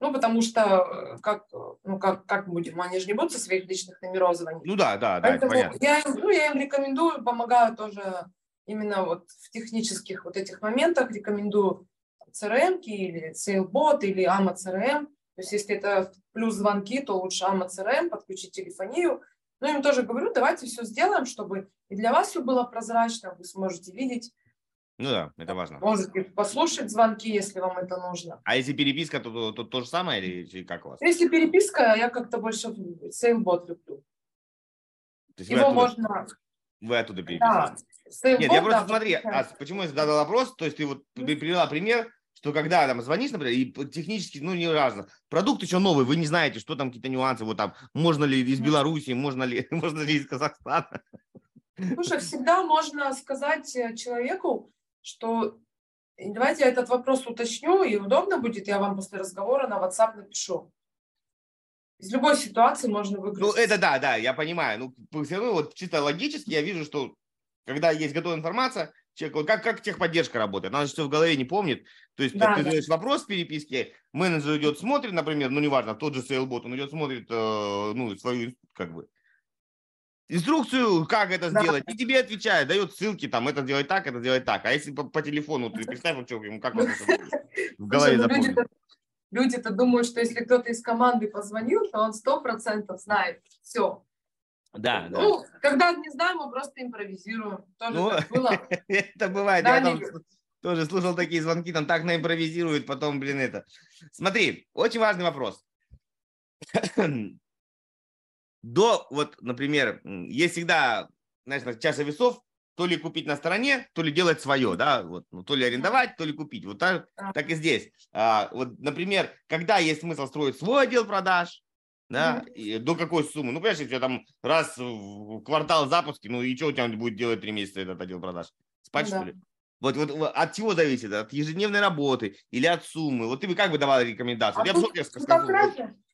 Ну, потому что э, как, ну, как, как будем, они же не будут со своих личных номеров звонить. Ну да, да, да, Поэтому понятно. Я, ну, я им рекомендую, помогаю тоже именно вот в технических вот этих моментах, рекомендую CRM или SailBot или AMA CRM. То есть если это плюс звонки, то лучше AMA CRM, подключить телефонию, но им тоже говорю, давайте все сделаем, чтобы и для вас все было прозрачно, вы сможете видеть. Ну да, это важно. Можете послушать звонки, если вам это нужно. А если переписка, то, то, то, то же самое или как у вас? Если переписка, я как-то больше SailBot люблю. То есть Его оттуда, можно... Вы оттуда переписываете? Да. Нет, я просто да, смотри, а почему я задал вопрос, то есть ты вот привела пример, что когда там звонишь, например, и технически, ну, не важно, продукт еще новый, вы не знаете, что там какие-то нюансы, вот там, можно ли из Беларуси, можно ли, (laughs) можно ли из Казахстана. Слушай, всегда можно сказать э, человеку, что давайте я этот вопрос уточню, и удобно будет, я вам после разговора на WhatsApp напишу. Из любой ситуации можно выиграть. Ну, это да, да, я понимаю. Ну, все равно вот чисто логически я вижу, что когда есть готовая информация, человек, как, как техподдержка работает, она же все в голове не помнит. То есть да, ты да. задаешь вопрос в переписке, менеджер идет, смотрит, например, ну неважно, тот же сейлбот, он идет, смотрит э, ну, свою, как бы, инструкцию, как это сделать, и тебе отвечает, дает ссылки, там, это делать так, это делать так. А если по, по телефону, ты представь, вообще, ему как он в голове ну, запомнит. Люди-то думают, что если кто-то из команды позвонил, то он сто процентов знает все. Да, ну, да. когда не знаем, мы просто импровизируем. Тоже ну, было. (laughs) это бывает. Да, я там тоже слушал такие звонки, там так наимпровизируют, потом, блин, это. Смотри, очень важный вопрос. (clears throat) до, вот, например, есть всегда, знаешь, чаша весов, то ли купить на стороне, то ли делать свое, да, вот, ну, то ли арендовать, то ли купить. Вот так, так и здесь. А, вот, например, когда есть смысл строить свой отдел продаж, да, mm-hmm. и до какой суммы? Ну, понимаешь, если у тебя там раз в квартал запуски, ну и что у тебя будет делать три месяца этот отдел продаж? Спать, ну, что ли? Вот, вот от чего зависит? От ежедневной работы или от суммы? Вот ты бы как бы давала рекомендацию? А я, тут, я, скажу,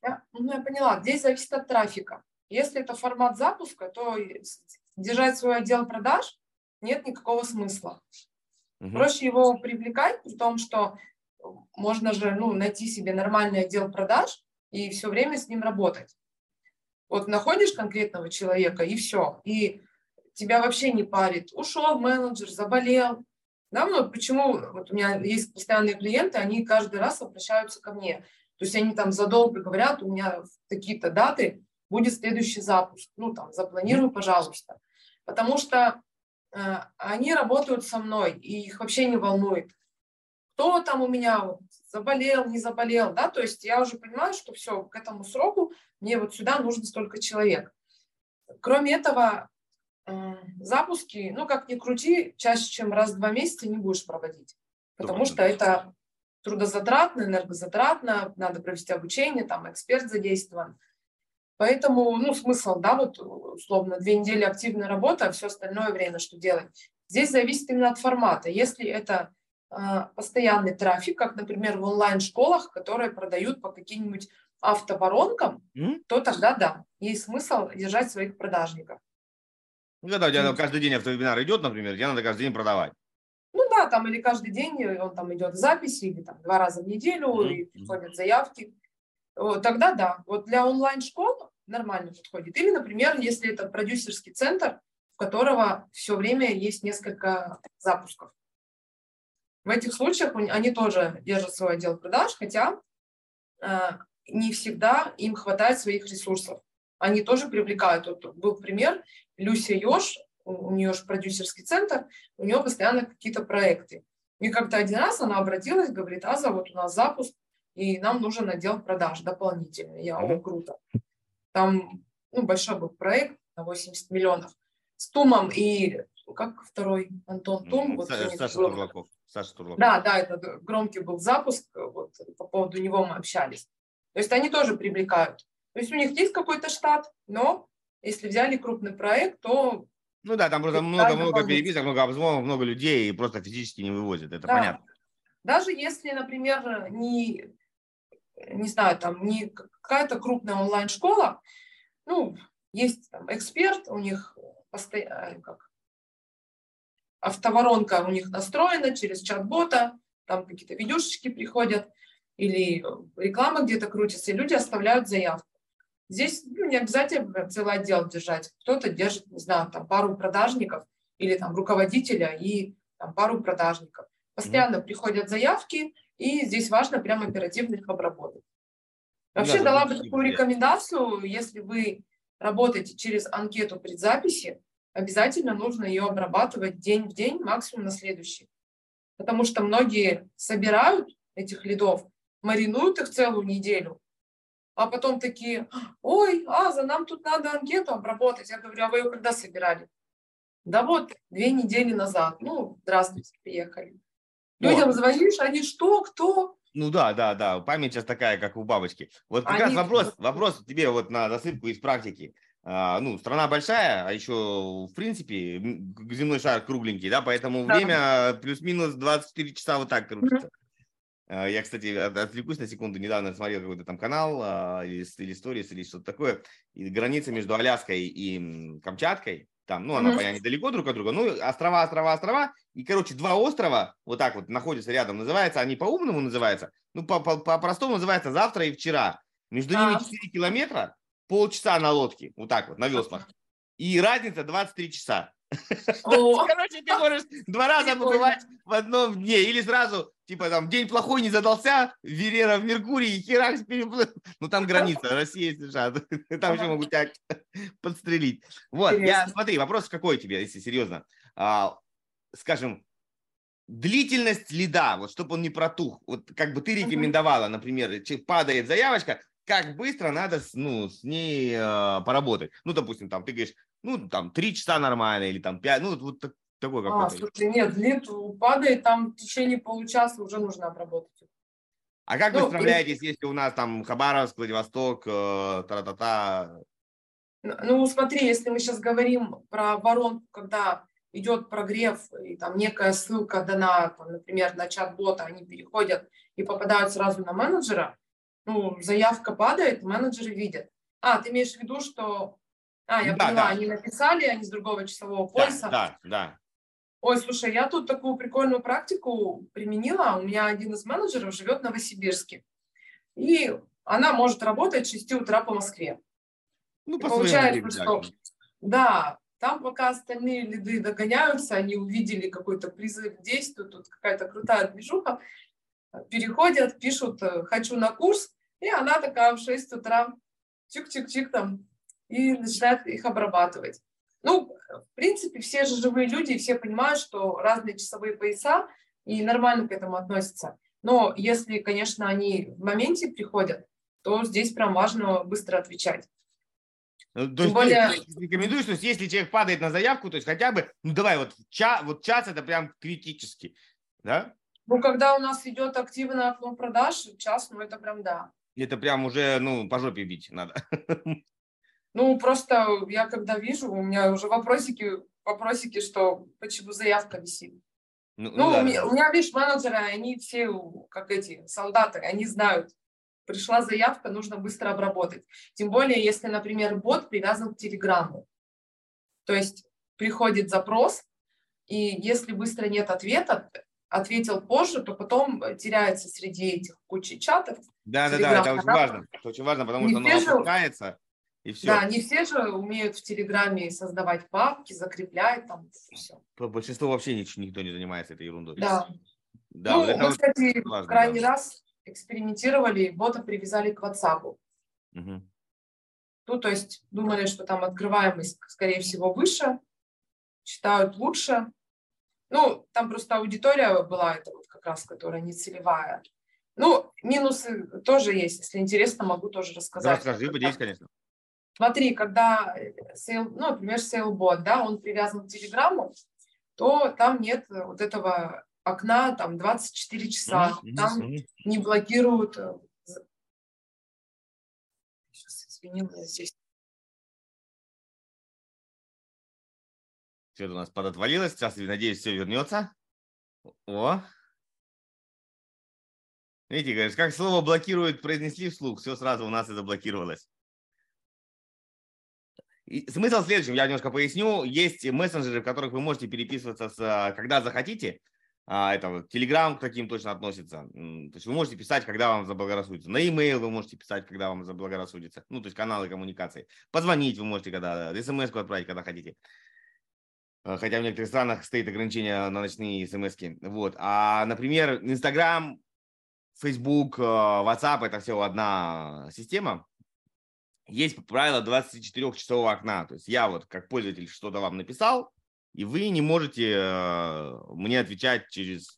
я, ну, я поняла, здесь зависит от трафика. Если это формат запуска, то держать свой отдел продаж нет никакого смысла. Угу. Проще его привлекать, при том, что можно же ну, найти себе нормальный отдел продаж и все время с ним работать. Вот находишь конкретного человека и все, и тебя вообще не парит. Ушел менеджер, заболел, да, ну, почему вот у меня есть постоянные клиенты, они каждый раз обращаются ко мне. То есть они там задолго говорят, у меня в такие-то даты будет следующий запуск. Ну, там, запланируй, пожалуйста. Потому что э, они работают со мной, и их вообще не волнует, кто там у меня заболел, не заболел, да, то есть я уже понимаю, что все, к этому сроку мне вот сюда нужно столько человек. Кроме этого, запуски, ну, как ни крути, чаще, чем раз в два месяца не будешь проводить. Потому что это трудозатратно, энергозатратно, надо провести обучение, там эксперт задействован. Поэтому, ну, смысл, да, вот условно две недели активной работы, а все остальное время что делать. Здесь зависит именно от формата. Если это э, постоянный трафик, как, например, в онлайн-школах, которые продают по каким-нибудь автоборонкам, mm-hmm. то тогда да, есть смысл держать своих продажников. Ну, когда у тебя каждый день автовебинар идет, например, тебе надо каждый день продавать. Ну да, там или каждый день он там идет в записи, или там два раза в неделю, mm-hmm. и приходят заявки. Вот, тогда да. Вот для онлайн-школ нормально подходит. Или, например, если это продюсерский центр, в которого все время есть несколько запусков. В этих случаях они тоже держат свой отдел продаж, хотя э, не всегда им хватает своих ресурсов. Они тоже привлекают. Вот был пример, Люся Ёж, у нее же продюсерский центр, у нее постоянно какие-то проекты. И как-то один раз она обратилась, говорит, Аза, вот у нас запуск, и нам нужен отдел продаж дополнительный. Я, о, круто. Там ну, большой был проект на 80 миллионов с Тумом и как второй Антон Тум. Вот Саша Турлаков. Саша Турлаков. Да, да, это громкий был запуск, вот по поводу него мы общались. То есть они тоже привлекают. То есть у них есть какой-то штат, но если взяли крупный проект, то... Ну да, там просто много-много переписок, много обзвонов, много людей, и просто физически не вывозят, это да. понятно. Даже если, например, не, не знаю, там не какая-то крупная онлайн-школа, ну, есть там эксперт, у них постоянно, как, автоворонка у них настроена через чат-бота, там какие-то видюшечки приходят, или реклама где-то крутится, и люди оставляют заявку. Здесь ну, не обязательно целый отдел держать. Кто-то держит, не знаю, там пару продажников или там руководителя и там, пару продажников. Постоянно mm-hmm. приходят заявки, и здесь важно прям оперативно их обработать. Вообще да, дала бы такую рекомендацию, если вы работаете через анкету предзаписи, обязательно нужно ее обрабатывать день в день, максимум на следующий. Потому что многие собирают этих лидов, маринуют их целую неделю, а потом такие, ой, Аза, нам тут надо анкету обработать. Я говорю, а вы ее когда собирали? Да вот, две недели назад. Ну, здравствуйте, приехали. Людям звонишь, они что, кто? Ну да, да, да, память сейчас такая, как у бабочки. Вот как они... раз вопрос, вопрос тебе вот на засыпку из практики. А, ну, страна большая, а еще, в принципе, земной шар кругленький, да, поэтому да. время плюс-минус 24 часа вот так крутится. Mm-hmm. Я, кстати, отвлекусь на секунду. Недавно смотрел какой-то там канал а, или, или сторис, или что-то такое. И граница между Аляской и Камчаткой, там, ну, она, mm-hmm. понятно, недалеко друг от друга. Ну, острова, острова, острова. И, короче, два острова вот так вот находятся рядом. Называется, они по-умному называются. Ну, по-простому называется завтра и вчера. Между ними 4 километра, полчаса на лодке. Вот так вот, на веслах. И разница 23 часа. (laughs) Короче, ты можешь два раза побывать в одном дне. Или сразу, типа, там, день плохой не задался, Верера в Меркурии, херак переплыл. (laughs) Ну, там граница, Россия и США. (laughs) Там еще могут тебя подстрелить. Вот, я, смотри, вопрос какой тебе, если серьезно. А, скажем, длительность лида, вот чтобы он не протух, вот как бы ты рекомендовала, например, падает заявочка, как быстро надо с, ну, с ней э, поработать. Ну, допустим, там ты говоришь, ну, там, три часа нормально, или там пять, ну, вот так, такой какой-то. А, слушай, нет, лид падает, там в течение получаса уже нужно обработать. А как ну, вы справляетесь, и... если у нас там Хабаровск, Владивосток, э, та-та-та? Ну, смотри, если мы сейчас говорим про воронку, когда идет прогрев, и там некая ссылка дана, там, например, на чат-бота, они переходят и попадают сразу на менеджера, ну, заявка падает, менеджеры видят. А, ты имеешь в виду, что... А, я да, поняла, да. они написали, они с другого часового пояса. Да, да, да. Ой, слушай, я тут такую прикольную практику применила. У меня один из менеджеров живет в Новосибирске. И она может работать с 6 утра по Москве. Ну, по получается, что... Да, там пока остальные лиды догоняются, они увидели какой-то призыв к действию, тут какая-то крутая движуха, переходят, пишут «хочу на курс», и она такая в 6 утра чик-чик-чик там и начинает их обрабатывать. Ну, в принципе, все же живые люди, и все понимают, что разные часовые пояса, и нормально к этому относятся. Но если, конечно, они в моменте приходят, то здесь прям важно быстро отвечать. Ну, то есть более... ты рекомендуешь, то есть если человек падает на заявку, то есть хотя бы, ну давай, вот, час, вот час это прям критически, да? Ну, когда у нас идет активное окно продаж, час, ну это прям да. Это прям уже, ну, по жопе бить надо. (laughs) Ну, просто я когда вижу, у меня уже вопросики, вопросики, что почему заявка висит. Ну, ну, ну да. у, меня, у меня, видишь, менеджеры, они все, как эти солдаты, они знают, пришла заявка, нужно быстро обработать. Тем более, если, например, бот привязан к Телеграму. То есть приходит запрос, и если быстро нет ответа, ответил позже, то потом теряется среди этих кучи чатов. Да, да, да, это очень важно. Это очень важно, потому что оно опускается. И все. Да, не все же умеют в Телеграме создавать папки, закреплять там все. Большинство вообще ничего, никто не занимается этой ерундой. Да. да ну, мы, кстати, важно, крайний да. раз экспериментировали, бота привязали к WhatsApp. Угу. Ну, то есть думали, что там открываемость, скорее всего, выше, читают лучше. Ну, там просто аудитория была, это вот как раз, которая не целевая. Ну, минусы тоже есть. Если интересно, могу тоже рассказать. Да, расскажи, поделись, конечно. Смотри, когда, Sale, ну, например, SaleBot, да, он привязан к Телеграму, то там нет вот этого окна там 24 часа, mm-hmm. там mm-hmm. не блокируют. Э, сейчас, извини, меня здесь. Все у нас подотвалилось, сейчас, надеюсь, все вернется. О. Видите, говоришь, как слово блокирует, произнесли вслух, все сразу у нас это блокировалось. Смысл в следующем, я немножко поясню. Есть мессенджеры, в которых вы можете переписываться, с, когда захотите. А, это вот Telegram к таким точно относится. То есть вы можете писать, когда вам заблагорассудится. На e-mail вы можете писать, когда вам заблагорассудится. Ну, то есть каналы коммуникации. Позвонить вы можете, когда смс отправить, когда хотите. А, хотя в некоторых странах стоит ограничение на ночные смс. Вот. А, например, Instagram, Facebook, а, WhatsApp – это все одна система есть правило 24-часового окна. То есть я вот как пользователь что-то вам написал, и вы не можете э, мне отвечать через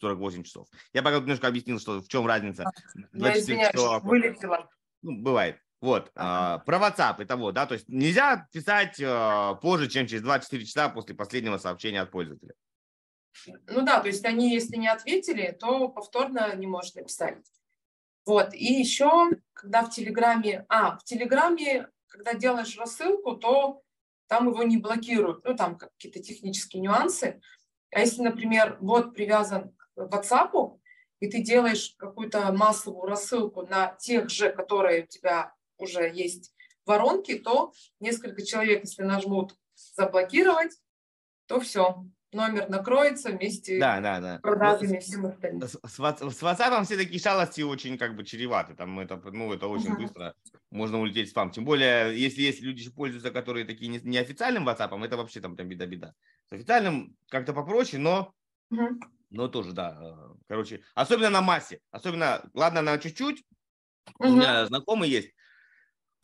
48 часов. Я пока немножко объяснил, что в чем разница. Я извиняюсь, вылетела. Ну, бывает. Вот, ага. про WhatsApp и того, да, то есть нельзя писать э, позже, чем через 24 часа после последнего сообщения от пользователя. Ну да, то есть они, если не ответили, то повторно не может написать. Вот. И еще, когда в Телеграме, а, в Телеграме, когда делаешь рассылку, то там его не блокируют, ну, там какие-то технические нюансы. А если, например, бот привязан к WhatsApp, и ты делаешь какую-то массовую рассылку на тех же, которые у тебя уже есть воронки, то несколько человек, если нажмут заблокировать, то все, номер накроется вместе да, да, да. с продажами всем остальным. С, с, с WhatsApp все такие шалости очень как бы чреваты. Там это, ну, это очень uh-huh. быстро можно улететь в спам. Тем более, если есть люди пользуются, которые такие не, неофициальным WhatsApp, это вообще там, там беда-беда. С официальным как-то попроще, но, uh-huh. но тоже, да. Э, короче, особенно на массе. Особенно, ладно, на чуть-чуть. Uh-huh. У меня знакомые есть,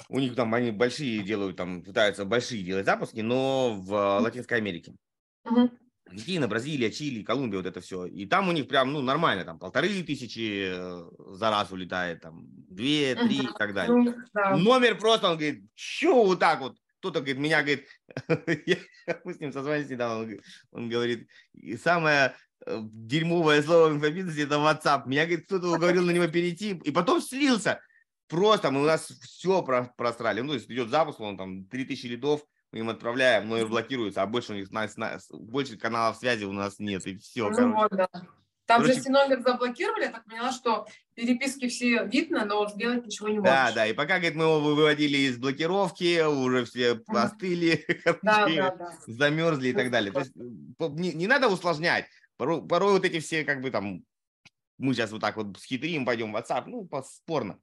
у них там они большие делают, там пытаются большие делать запуски, но в Латинской Америке. Uh-huh. Аргентина, Бразилия, Чили, Колумбия, вот это все. И там у них прям, ну, нормально, там полторы тысячи э, за раз улетает, там две, три и так далее. Ну, да. Номер просто, он говорит, что вот так вот? Кто-то говорит, меня, говорит, (laughs) мы с ним созвонились недавно, он, говорит, и самое э, дерьмовое слово в инфобизнесе это WhatsApp. Меня, говорит, кто-то уговорил на него перейти, и потом слился. Просто мы у нас все просрали. Ну, то есть идет запуск, он там 3000 лидов, мы им отправляем, но и блокируется, а больше у них на, на, больше каналов связи у нас нет, и все. Ну, вот, да. Там короче, же если номер заблокировали, я так поняла, что переписки все видно, но сделать ничего не можешь. Да, да, и пока, говорит, мы его выводили из блокировки, уже все остыли, (laughs) да, да, да. замерзли и так далее. То есть не, не надо усложнять. Порой, порой вот эти все, как бы там, мы сейчас вот так вот схитрим, пойдем в WhatsApp, ну, спорно.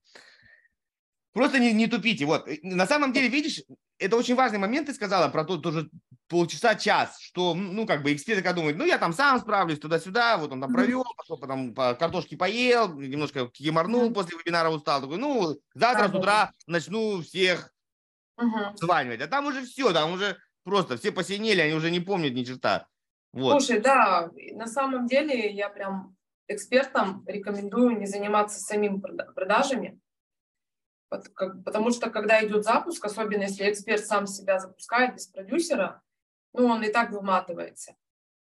Просто не, не тупите. Вот. На самом деле, видишь, это очень важный момент, ты сказала про то, тоже полчаса, час, что, ну, как бы эксперты когда думают, ну, я там сам справлюсь туда-сюда, вот он там провел, пошел, потом по картошке поел, немножко киморнул после вебинара устал, такой, ну, завтра с утра начну всех угу. званивать. А там уже все, там уже просто все посинели, они уже не помнят ни черта. Вот. Слушай, да, на самом деле я прям экспертам рекомендую не заниматься самим продажами, Потому что когда идет запуск, особенно если эксперт сам себя запускает без продюсера, ну, он и так выматывается.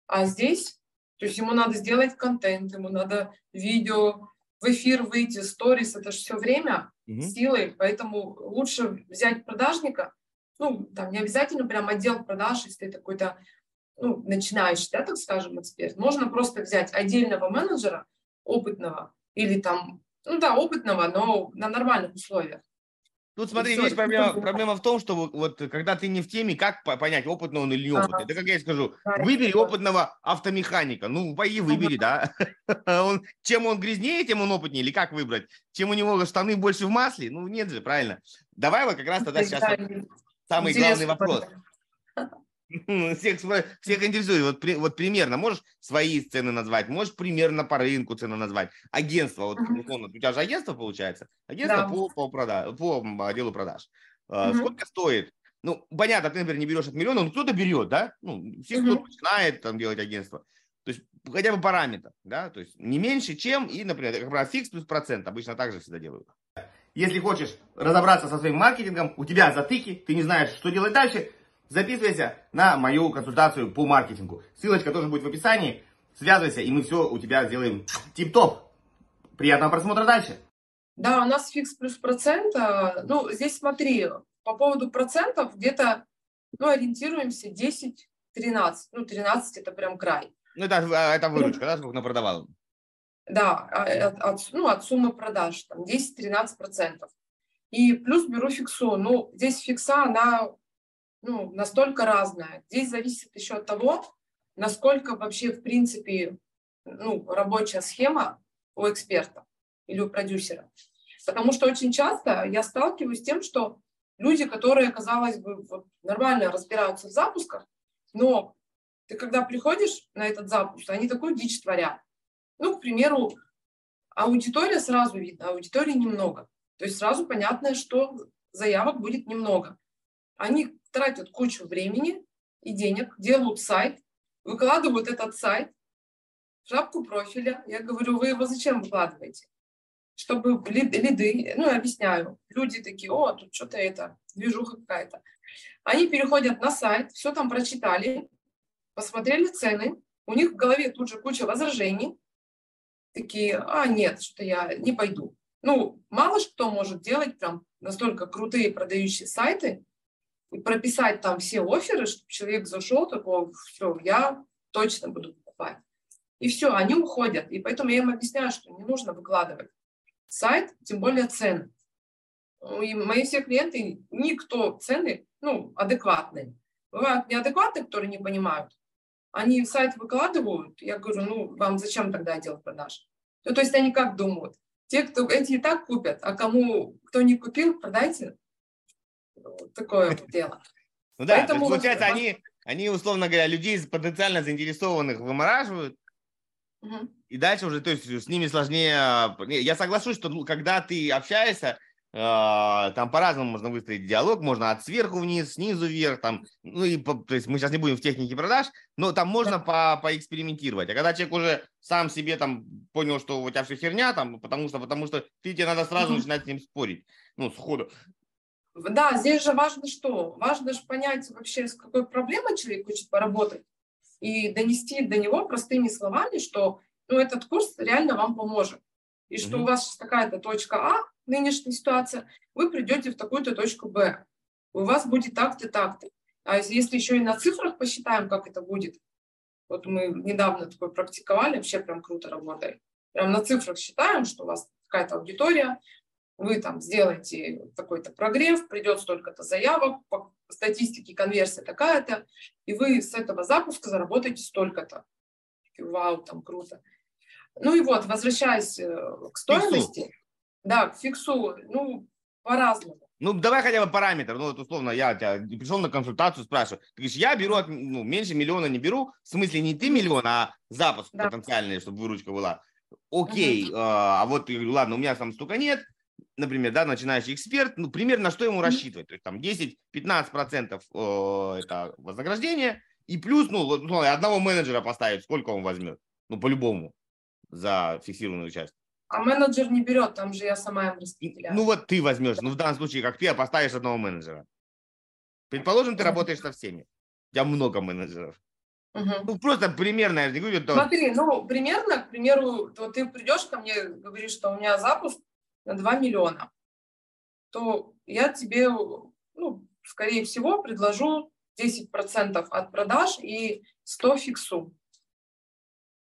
А здесь, то есть ему надо сделать контент, ему надо видео, в эфир выйти, сторис, это же все время, mm-hmm. силой, поэтому лучше взять продажника, ну, там не обязательно прям отдел продаж, если ты какой-то, ну, начинающий, да, так скажем, эксперт. Можно просто взять отдельного менеджера, опытного, или там ну да, опытного, но на нормальных условиях. Тут смотри, есть проблема, проблема в том, что вот, когда ты не в теме, как понять, опытный он или не опытный. Это как я скажу, выбери опытного автомеханика. Ну, пои выбери, да. (laughs) Он, чем он грязнее, тем он опытнее. Или как выбрать? Чем у него штаны больше в масле? Ну, нет же, правильно. Давай вот как раз тогда сейчас вот самый главный вопрос. Всех, всех интересует. Вот, при, вот примерно можешь свои цены назвать, можешь примерно по рынку цены назвать. Агентство, вот условно, у тебя же агентство получается? Агентство да. по, по, продаж, по отделу продаж. Uh, Сколько стоит? Ну, понятно, ты, например, не берешь от миллиона, но кто-то берет, да? Ну, все, кто начинает там делать агентство. То есть хотя бы параметр, да? То есть не меньше, чем, и, например, как правило, фикс плюс процент. Обычно так же всегда делают. Если хочешь разобраться со своим маркетингом, у тебя затыки, ты не знаешь, что делать дальше, записывайся на мою консультацию по маркетингу. Ссылочка тоже будет в описании. Связывайся, и мы все у тебя сделаем тип-топ. Приятного просмотра дальше. Да, у нас фикс плюс процент. Ну, здесь смотри, по поводу процентов где-то, ну, ориентируемся 10-13. Ну, 13 это прям край. Ну, это, а, это выручка, да, сколько продавал? Да, а, от, от, ну, от суммы продаж, там, 10-13 процентов. И плюс беру фиксу. Ну, здесь фикса, она ну, настолько разная. Здесь зависит еще от того, насколько вообще, в принципе, ну, рабочая схема у эксперта или у продюсера. Потому что очень часто я сталкиваюсь с тем, что люди, которые, казалось бы, нормально разбираются в запусках, но ты когда приходишь на этот запуск, они такую дичь творят. Ну, к примеру, аудитория сразу видно, аудитории немного. То есть сразу понятно, что заявок будет немного. Они тратят кучу времени и денег, делают сайт, выкладывают этот сайт шапку профиля. Я говорю, вы его зачем выкладываете? Чтобы лиды, ну, я объясняю. Люди такие, о, тут что-то это, движуха какая-то. Они переходят на сайт, все там прочитали, посмотрели цены, у них в голове тут же куча возражений, такие, а, нет, что я не пойду. Ну, мало что может делать прям настолько крутые продающие сайты, прописать там все оферы, чтобы человек зашел, такой, все, я точно буду покупать. И все, они уходят. И поэтому я им объясняю, что не нужно выкладывать сайт, тем более цены. И мои все клиенты, никто цены, ну, адекватные. Бывают неадекватные, которые не понимают. Они сайт выкладывают, я говорю, ну, вам зачем тогда отдел продаж? Ну, то есть они как думают? Те, кто эти и так купят, а кому, кто не купил, продайте такое (laughs) дело. Ну да, Поэтому... получается, они, они, условно говоря, людей потенциально заинтересованных вымораживают, угу. и дальше уже, то есть с ними сложнее... Я соглашусь, что ну, когда ты общаешься, А, там по-разному можно выстроить диалог, можно от сверху вниз, снизу вверх, там, ну и, то есть мы сейчас не будем в технике продаж, но там можно по, поэкспериментировать. А когда человек уже сам себе там понял, что у тебя все херня, там, потому что, потому что ты тебе надо сразу начинать с ним спорить, ну, сходу. Да, здесь же важно что? Важно же понять вообще, с какой проблемой человек хочет поработать и донести до него простыми словами, что ну, этот курс реально вам поможет. И mm-hmm. что у вас такая-то точка А, нынешняя ситуация, вы придете в такую-то точку Б. У вас будет так-то, так-то. А если еще и на цифрах посчитаем, как это будет, вот мы недавно такое практиковали, вообще прям круто работает. Прям на цифрах считаем, что у вас какая-то аудитория, вы там сделаете какой-то прогрев, придет столько-то заявок, по статистике конверсия такая-то, и вы с этого запуска заработаете столько-то. Вау, там круто. Ну и вот, возвращаясь э, к стоимости, да, к фиксу, ну, по-разному. Ну, давай хотя бы параметр. Ну, вот условно, я тебя пришел на консультацию, спрашиваю. Ты говоришь, я беру, от, ну, меньше миллиона не беру. В смысле, не ты миллион, а запуск да. потенциальный, чтобы выручка была. Окей, угу. а, а вот, ладно, у меня там столько нет. Например, да, начинающий эксперт, ну, примерно на что ему рассчитывать? То есть там 10-15% э, это вознаграждение, и плюс, ну, одного менеджера поставить, сколько он возьмет? Ну, по-любому, за фиксированную часть. А менеджер не берет, там же я сама им распределяю. Ну вот ты возьмешь, ну в данном случае, как ты, поставишь одного менеджера. Предположим, ты работаешь со всеми. У тебя много менеджеров. Угу. Ну, просто примерно, я не говорю, то... Смотри, ну, примерно, к примеру, вот ты придешь ко мне, говоришь, что у меня запуск на 2 миллиона, то я тебе, ну, скорее всего, предложу 10% от продаж и 100 фиксу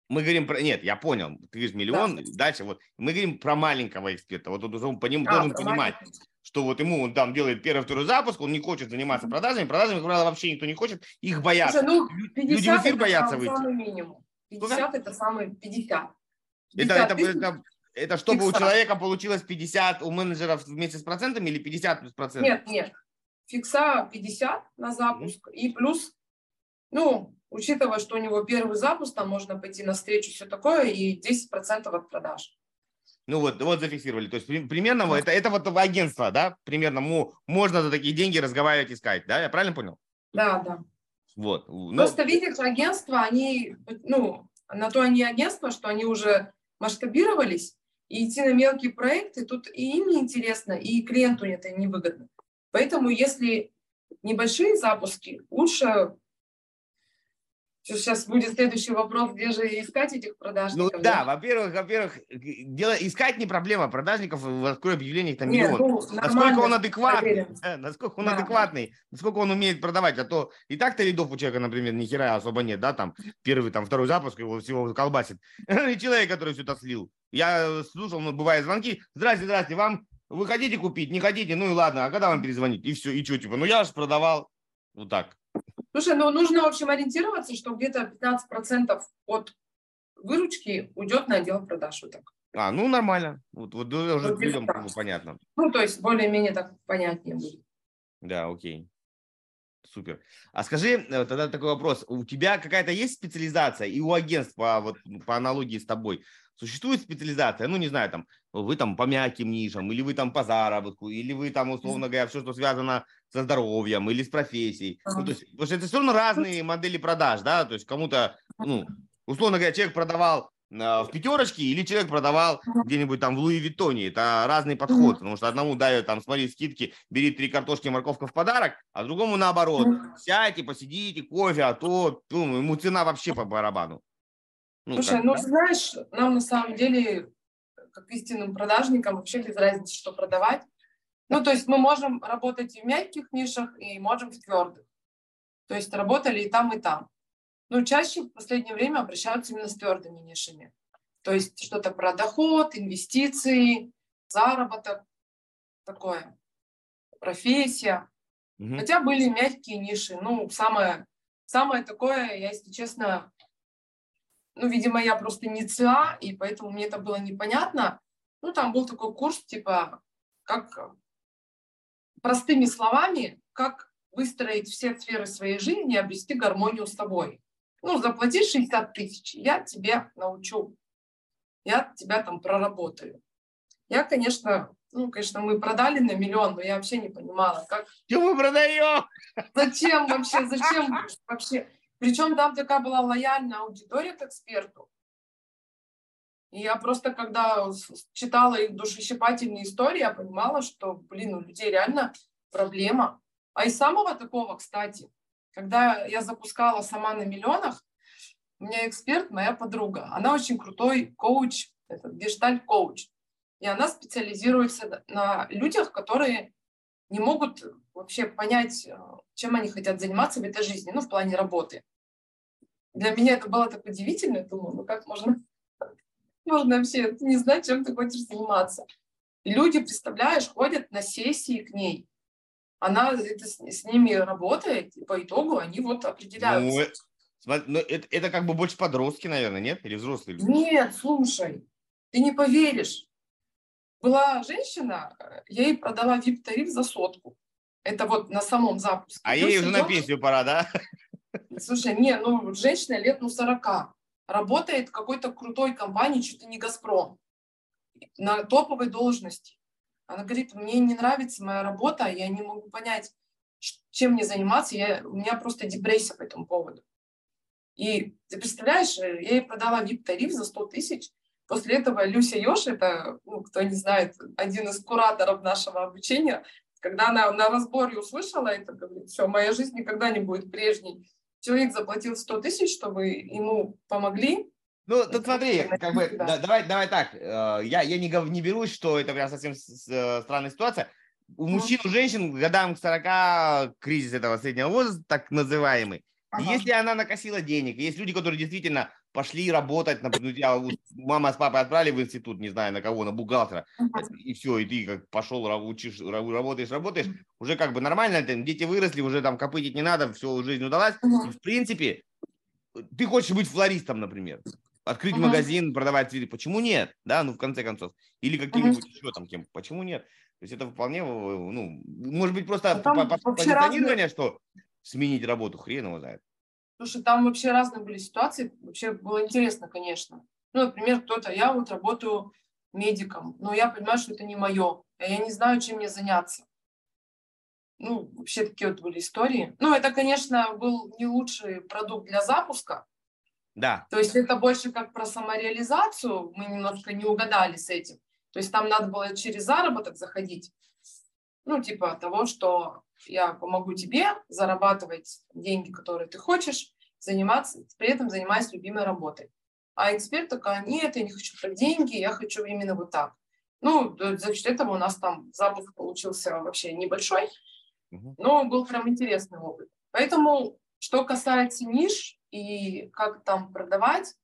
мы говорим про... Нет, я понял. Ты говоришь миллион, да. дальше вот. Мы говорим про маленького эксперта. Вот он по нему а, должен понимать, маленький. что вот ему он там делает первый, второй запуск, он не хочет заниматься продажами. Продажами, как правило, вообще никто не хочет. Их боятся. Слушай, ну, 50 Люди в эфир боятся выйти. Самый минимум. 50 Сколько? это самый 50. 50 это, это, это, это чтобы Фикса. у человека получилось 50 у менеджеров вместе с процентами или 50 плюс процентов? Нет, нет. Фикса 50 на запуск mm-hmm. и плюс, ну, учитывая, что у него первый запуск, там можно пойти на встречу, все такое, и 10% от продаж. Ну вот, вот зафиксировали. То есть примерно да. это, это вот агентство, да? Примерно можно за такие деньги разговаривать, искать, да? Я правильно понял? Да, да. Вот. Но... Просто видишь, агентства, они, ну, на то они агентства, что они уже масштабировались, и идти на мелкие проекты, тут и им неинтересно, и клиенту это невыгодно. Поэтому если небольшие запуски, лучше Сейчас будет следующий вопрос, где же искать этих продажников? Ну да, во-первых, во-первых, дело, искать не проблема, продажников в открой объявлениях там Нет, миллион. Ну, насколько он адекватный, да, насколько он да. адекватный, насколько он умеет продавать, а то и так-то лидов у человека, например, ни хера особо нет, да, там первый, там второй запуск его всего колбасит. (laughs) И человек, который все это слил. Я слушал, ну, бывают звонки, здрасте, здрасте, вам вы хотите купить, не хотите, ну и ладно, а когда вам перезвонить? И все, и что, типа, ну я же продавал, вот так. Слушай, ну нужно, в общем, ориентироваться, что где-то 15% от выручки уйдет на отдел продаж. Вот так. А, ну нормально. Вот, вот уже вот людям как бы понятно. Ну, то есть более-менее так понятнее будет. Да, окей. Супер. А скажи, э, тогда такой вопрос. У тебя какая-то есть специализация и у агентства, вот по аналогии с тобой, существует специализация? Ну, не знаю, там, вы там по мягким нишам, или вы там по заработку, или вы там, условно говоря, все, что связано со здоровьем или с профессией. Ну, то есть, потому что это все равно разные модели продаж, да, то есть кому-то, ну, условно говоря, человек продавал в пятерочке или человек продавал где-нибудь там в Луи Виттоне. Это разный подход, потому что одному дают там, смотри, скидки, бери три картошки, морковка в подарок, а другому наоборот. Сядьте, посидите, кофе, а то ну, ему цена вообще по барабану. Ну, Слушай, как, ну да? знаешь, нам на самом деле, как истинным продажникам, вообще без разницы, что продавать. Ну, то есть мы можем работать и в мягких нишах, и можем в твердых. То есть работали и там, и там. Ну, чаще в последнее время обращаются именно с твердыми нишами. То есть что-то про доход, инвестиции, заработок, такое, профессия. Угу. Хотя были мягкие ниши. Ну, самое, самое такое, я, если честно, ну, видимо, я просто не ЦА, и поэтому мне это было непонятно. Ну, там был такой курс, типа, как простыми словами, как выстроить все сферы своей жизни и обрести гармонию с собой ну, заплати 60 тысяч, я тебе научу, я тебя там проработаю. Я, конечно, Ну, конечно, мы продали на миллион, но я вообще не понимала, как... Что мы продаем? Зачем вообще, зачем (laughs) вообще? Причем там такая была лояльная аудитория к эксперту. И я просто, когда читала их душещипательные истории, я понимала, что, блин, у людей реально проблема. А из самого такого, кстати, когда я запускала сама на миллионах, у меня эксперт, моя подруга. Она очень крутой коуч, это гештальт-коуч. И она специализируется на людях, которые не могут вообще понять, э, чем они хотят заниматься в этой жизни, ну, в плане работы. Для меня это было так удивительно, думаю, ну как можно, можно вообще не знать, чем ты хочешь заниматься. И люди, представляешь, ходят на сессии к ней. Она это, с, с ними работает, и по итогу они вот определяются. Ну, смотри, ну, это, это как бы больше подростки, наверное, нет? Или взрослые люди? Нет, слушай, ты не поверишь. Была женщина, я ей продала VIP-тариф за сотку. Это вот на самом запуске. А ей уже на пенсию пора, да? Слушай, не, ну, женщина лет, ну, 40. Работает в какой-то крутой компании, что-то не «Газпром», на топовой должности. Она говорит, мне не нравится моя работа, я не могу понять, чем мне заниматься, я, у меня просто депрессия по этому поводу. И ты представляешь, я ей продала VIP-тариф за 100 тысяч, После этого Люся Ёж, это, ну, кто не знает, один из кураторов нашего обучения, когда она на разборе услышала это, говорит, все, моя жизнь никогда не будет прежней. Человек заплатил 100 тысяч, чтобы ему помогли. Ну, тут смотри, как бы, да. давай, давай так, э, я, я не, не берусь, что это прям совсем э, странная ситуация. У мужчин, у женщин годам к 40 кризис этого среднего возраста, так называемый. Ага. Если она накосила денег, есть люди, которые действительно пошли работать, например, тебя мама с папой отправили в институт, не знаю на кого, на бухгалтера, и все, и ты как пошел, учишь, работаешь, работаешь, уже как бы нормально, дети выросли, уже там копытить не надо, все, жизнь удалась. И в принципе, ты хочешь быть флористом, например, открыть uh-huh. магазин, продавать цветы, почему нет, да, ну в конце концов, или каким-нибудь uh-huh. еще там кем, почему нет? То есть это вполне, ну, может быть просто по, по, позиционирование, что сменить работу, хрен его знает. Слушай, там вообще разные были ситуации. Вообще было интересно, конечно. Ну, например, кто-то, я вот работаю медиком, но я понимаю, что это не мое. А я не знаю, чем мне заняться. Ну, вообще такие вот были истории. Ну, это, конечно, был не лучший продукт для запуска. Да. То есть это больше как про самореализацию. Мы немножко не угадали с этим. То есть там надо было через заработок заходить. Ну, типа того, что я помогу тебе зарабатывать деньги, которые ты хочешь, заниматься, при этом занимаясь любимой работой. А эксперт такая, нет, я не хочу про деньги, я хочу именно вот так. Ну, за счет этого у нас там запуск получился вообще небольшой, но был прям интересный опыт. Поэтому, что касается ниш и как там продавать,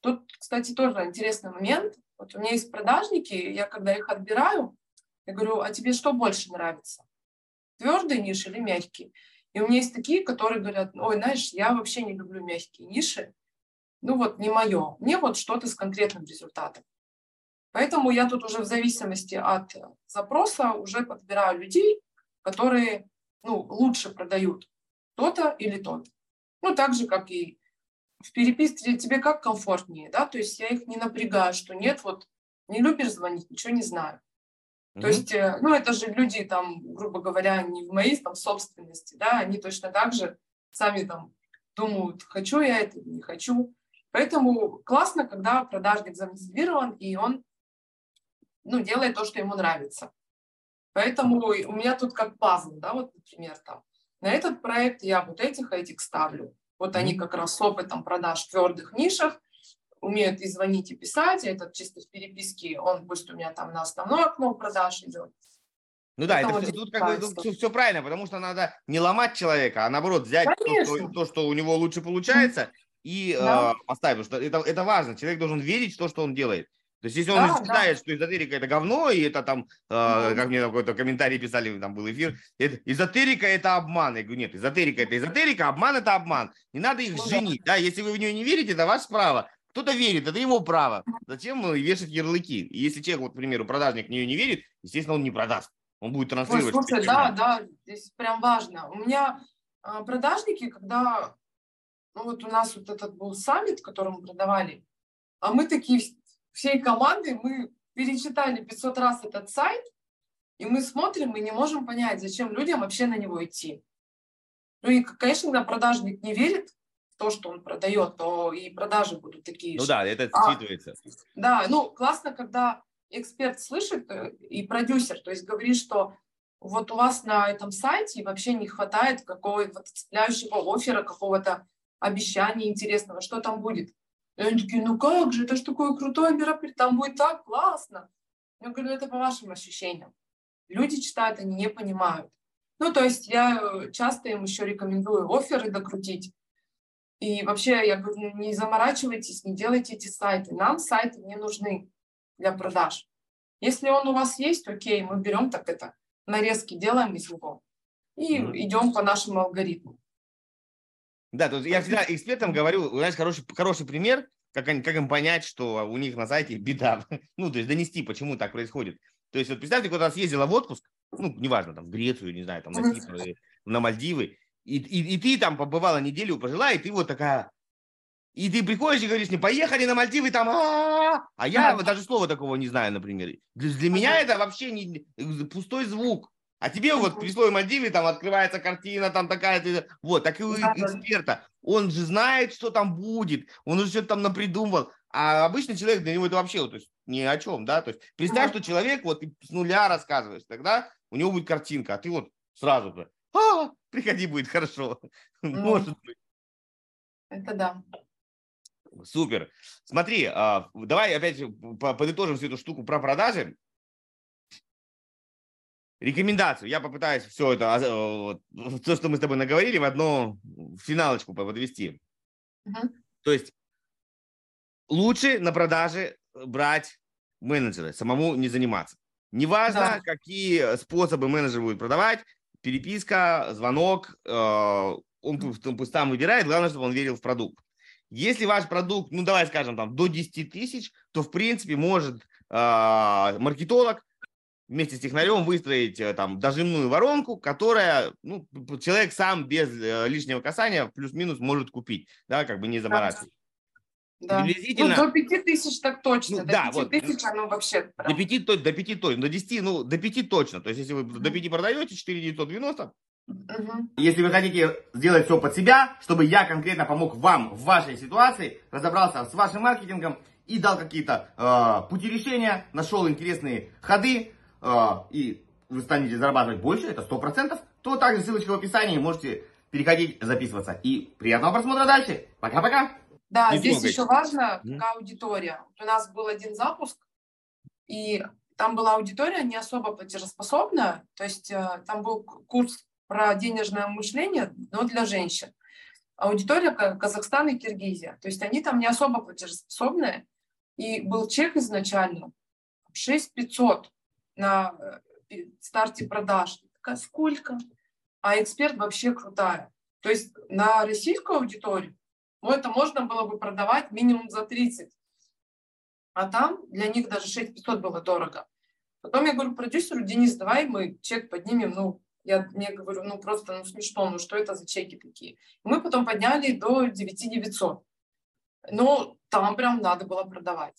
тут, кстати, тоже интересный момент. Вот у меня есть продажники, я когда их отбираю, я говорю, а тебе что больше нравится? Твердые ниши или мягкие. И у меня есть такие, которые говорят, ой, знаешь, я вообще не люблю мягкие ниши, ну вот не мое, мне вот что-то с конкретным результатом. Поэтому я тут уже в зависимости от запроса уже подбираю людей, которые ну, лучше продают то-то или то Ну, так же, как и в переписке тебе как комфортнее, да, то есть я их не напрягаю, что нет, вот не любишь звонить, ничего не знаю. То есть, э, ну, это же люди там, грубо говоря, не в моей там собственности, да, они точно так же сами там думают, хочу я это или не хочу. Поэтому классно, когда продажник замотивирован, и он, ну, делает то, что ему нравится. Поэтому у меня тут как пазл, да, вот, например, там, на этот проект я вот этих, этих ставлю. Вот они как раз с опытом продаж в твердых нишах, умеют и звонить, и писать, это чисто в переписке, он пусть у меня там на основное окно продаж идет. Ну да, это, это тут как бы все, все правильно, потому что надо не ломать человека, а наоборот взять то что, то, что у него лучше получается, и да. э, поставить, потому что это, это важно. Человек должен верить в то, что он делает. То есть, если он да, считает, да. что эзотерика это говно, и это там, э, как мне какой-то комментарий писали, там был эфир, это, эзотерика это обман. Я говорю, нет, эзотерика это эзотерика, обман это обман. Не надо их ну, женить, да. да, если вы в нее не верите, это ваше право. Кто-то верит, это его право. Зачем вешать ярлыки? И если человек, вот, к примеру, продажник в нее не верит, естественно, он не продаст. Он будет транслировать. Ой, слушай, да, да, здесь прям важно. У меня а, продажники, когда ну вот у нас вот этот был саммит, который мы продавали, а мы такие всей командой, мы перечитали 500 раз этот сайт, и мы смотрим и не можем понять, зачем людям вообще на него идти. Ну и, конечно, когда продажник не верит то, что он продает, то и продажи будут такие Ну же. да, это А, считывается. Да, ну классно, когда эксперт слышит э, и продюсер, то есть говорит, что вот у вас на этом сайте вообще не хватает какого-то цепляющего оффера, какого-то обещания интересного, что там будет. И они такие, ну как же, это ж такое крутое мероприятие, там будет так классно. Я говорю, «Ну, это по вашим ощущениям. Люди читают, они не понимают. Ну, то есть я э, часто им еще рекомендую оферы докрутить. И вообще, я говорю, «Ну, не заморачивайтесь, не делайте эти сайты. Нам сайты не нужны для продаж. Если он у вас есть, окей, мы берем так это, нарезки делаем из него и Мгм. идем по нашему алгоритму. Да, то есть я всегда экспертам говорю, знаешь, хороший, хороший пример, как, они, как им понять, что у них на сайте беда. (laughs) Ну, то есть донести, почему так происходит. То есть вот представьте, когда съездила в отпуск, ну, неважно, там, в Грецию, не знаю, там, на. Кипр, или на Мальдивы, и, и, и ты там побывала неделю, пожила, и ты вот такая... И ты приходишь и говоришь мне, поехали на Мальдивы, там, а а я Да. вот даже слова такого не знаю, например. Для, для меня это вообще не пустой звук. А тебе вот при слове Мальдивы там открывается картина, там такая, ты- вот, так и у Да, эксперта. Он же знает, что там будет, он уже что-то там напридумывал. А обычный человек для него это вообще то есть, ни о чем, да. То есть представь, что человек, вот ты с нуля рассказываешь, тогда у него будет картинка, а ты вот сразу же, а, приходи, будет хорошо. (laughs) Может быть. Это да. Супер. Смотри, а, давай опять по- подытожим всю эту штуку про продажи. Рекомендацию. Я попытаюсь все это, а, (laughs) то, что мы с тобой наговорили, в одну финалочку подвести. Мгм. То есть лучше на продаже брать менеджера, самому не заниматься. Неважно, Да. какие способы менеджер будет продавать, переписка, звонок, э, он он пусть сам выбирает, главное, чтобы он верил в продукт. Если ваш продукт, ну давай скажем, там до 10 тысяч, то в принципе может э, маркетолог вместе с технарем выстроить э, там дожимную воронку, которая ну, человек сам без лишнего касания плюс-минус может купить, да, как бы не заморачиваясь. Да. Приблизительно- Ну, до пяти тысяч так точно. Ну, до да, пяти вот. тысяч оно вообще До прям. 5, то- до 5 точно, до 10, ну, до 5 точно. То есть, если вы до Мгм. 5 продаете, 4 990. Мгм. Если вы хотите сделать все под себя, чтобы я конкретно помог вам в вашей ситуации, разобрался с вашим маркетингом и дал какие-то э, пути решения, нашел интересные ходы, э, и вы станете зарабатывать больше, это 100%, то также ссылочка в описании, можете переходить, записываться. И приятного просмотра дальше. Пока-пока. Да, Не здесь трогайте. еще важно, какая аудитория. Вот У нас был один запуск, и там была аудитория не особо платежеспособная, то есть э, там был курс про денежное мышление, но для женщин. Аудитория Ка- Казахстан и Киргизия, то есть они там не особо платежеспособные, и был чек изначально 6500 на э, старте продаж. Сколько? А эксперт вообще крутая. То есть на российскую аудиторию ну, это можно было бы продавать минимум за 30. А там для них даже 6500 было дорого. Потом я говорю продюсеру, Денис, давай мы чек поднимем. Ну, я мне говорю, ну просто ну, смешно, ну что это за чеки такие? И мы потом подняли до 9900. Ну, там прям надо было продавать.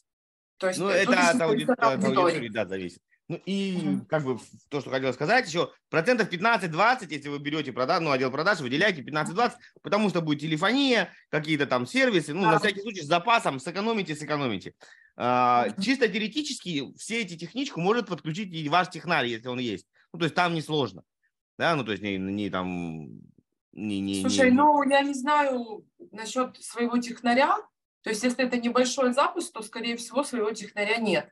То есть Ну, это от аудитории. аудитории, да, зависит. Ну и Мгм. как бы то, что хотел сказать еще, процентов 15-20, если вы берете продаж, ну, отдел продаж, выделяйте 15-20, потому что будет телефония, какие-то там сервисы, ну, Да. на всякий случай с запасом, сэкономите, сэкономите. А, чисто теоретически все эти техничку может подключить и ваш технарь, если он есть. Ну, то есть там несложно. Да, ну, то есть не, не там... Не, не, Слушай, не- ну я не знаю насчет своего технаря. То есть, если это небольшой запуск, то, скорее всего, своего технаря нет.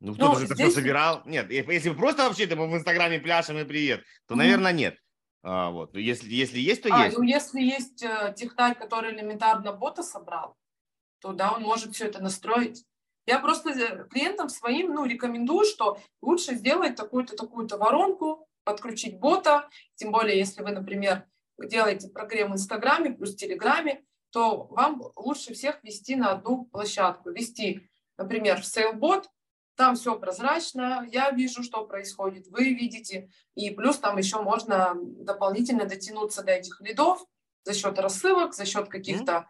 Ну, кто-то Ну, же это здесь- все собирал. Нет, если просто вообще то мы в Инстаграме пляшем и привет, то, Мгм. наверное, нет. А, вот. Но Если, если есть, то А, есть. ну если есть э, технарь, который элементарно бота собрал, то да, он может все это настроить. Я просто э, клиентам своим ну, рекомендую, что лучше сделать такую-то, такую-то воронку, подключить бота, тем более, если вы, например, делаете прогрев в Инстаграме плюс Телеграме, то вам лучше всех вести на одну площадку. Вести, например, в SailBot, там все прозрачно, я вижу, что происходит, вы видите, и плюс там еще можно дополнительно дотянуться до этих лидов за счет рассылок, за счет каких-то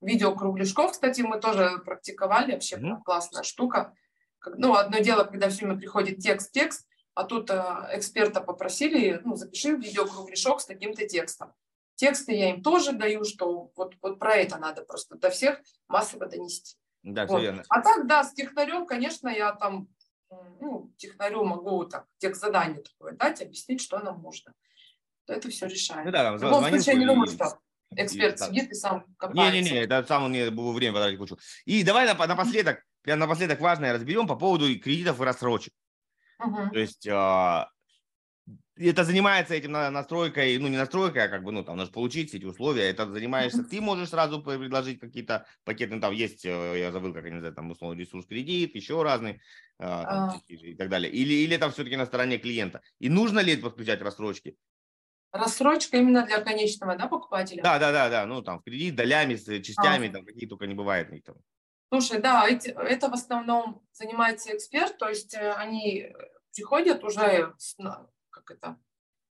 видеокругляшков. Кстати, мы тоже практиковали, вообще Мгм. прям классная штука. ну, одно дело, когда все время приходит текст-текст, а тут э, эксперта попросили, ну, запиши видеокругляшок с таким-то текстом. Тексты я им тоже даю, что вот, вот про это надо просто до всех массово донести. Да, Вот. все верно. А так, да, с технарем, конечно, я там, ну, технарю могу так, текст задание такое дать, объяснить, что нам нужно. Это все решаем. Ну да, В любом случае, я не и- думаю, что и- эксперт да. сидит и сам копается. Не-не-не, это сам мне было время потратить кучу. И давай нап- напоследок, прям напоследок важное разберем по поводу и кредитов и рассрочек. Мгм. То есть а, это занимается этим на- настройкой, ну не настройкой, а как бы, ну там, нужно получить эти условия. Это занимаешься, ты можешь сразу предложить какие-то пакеты, ну, там есть, э, я забыл, как они называются, там, условно, ресурс кредит, еще разные, а, там, А. и так далее. Или, или это все-таки на стороне клиента. И нужно ли это подключать рассрочки? Рассрочка именно для конечного да, покупателя? Да, да, да, да, ну там в кредит, долями, с частями, там какие только не бывает. там. Слушай, да, эти- это в основном занимается эксперт, то есть э, они приходят уже с, как это,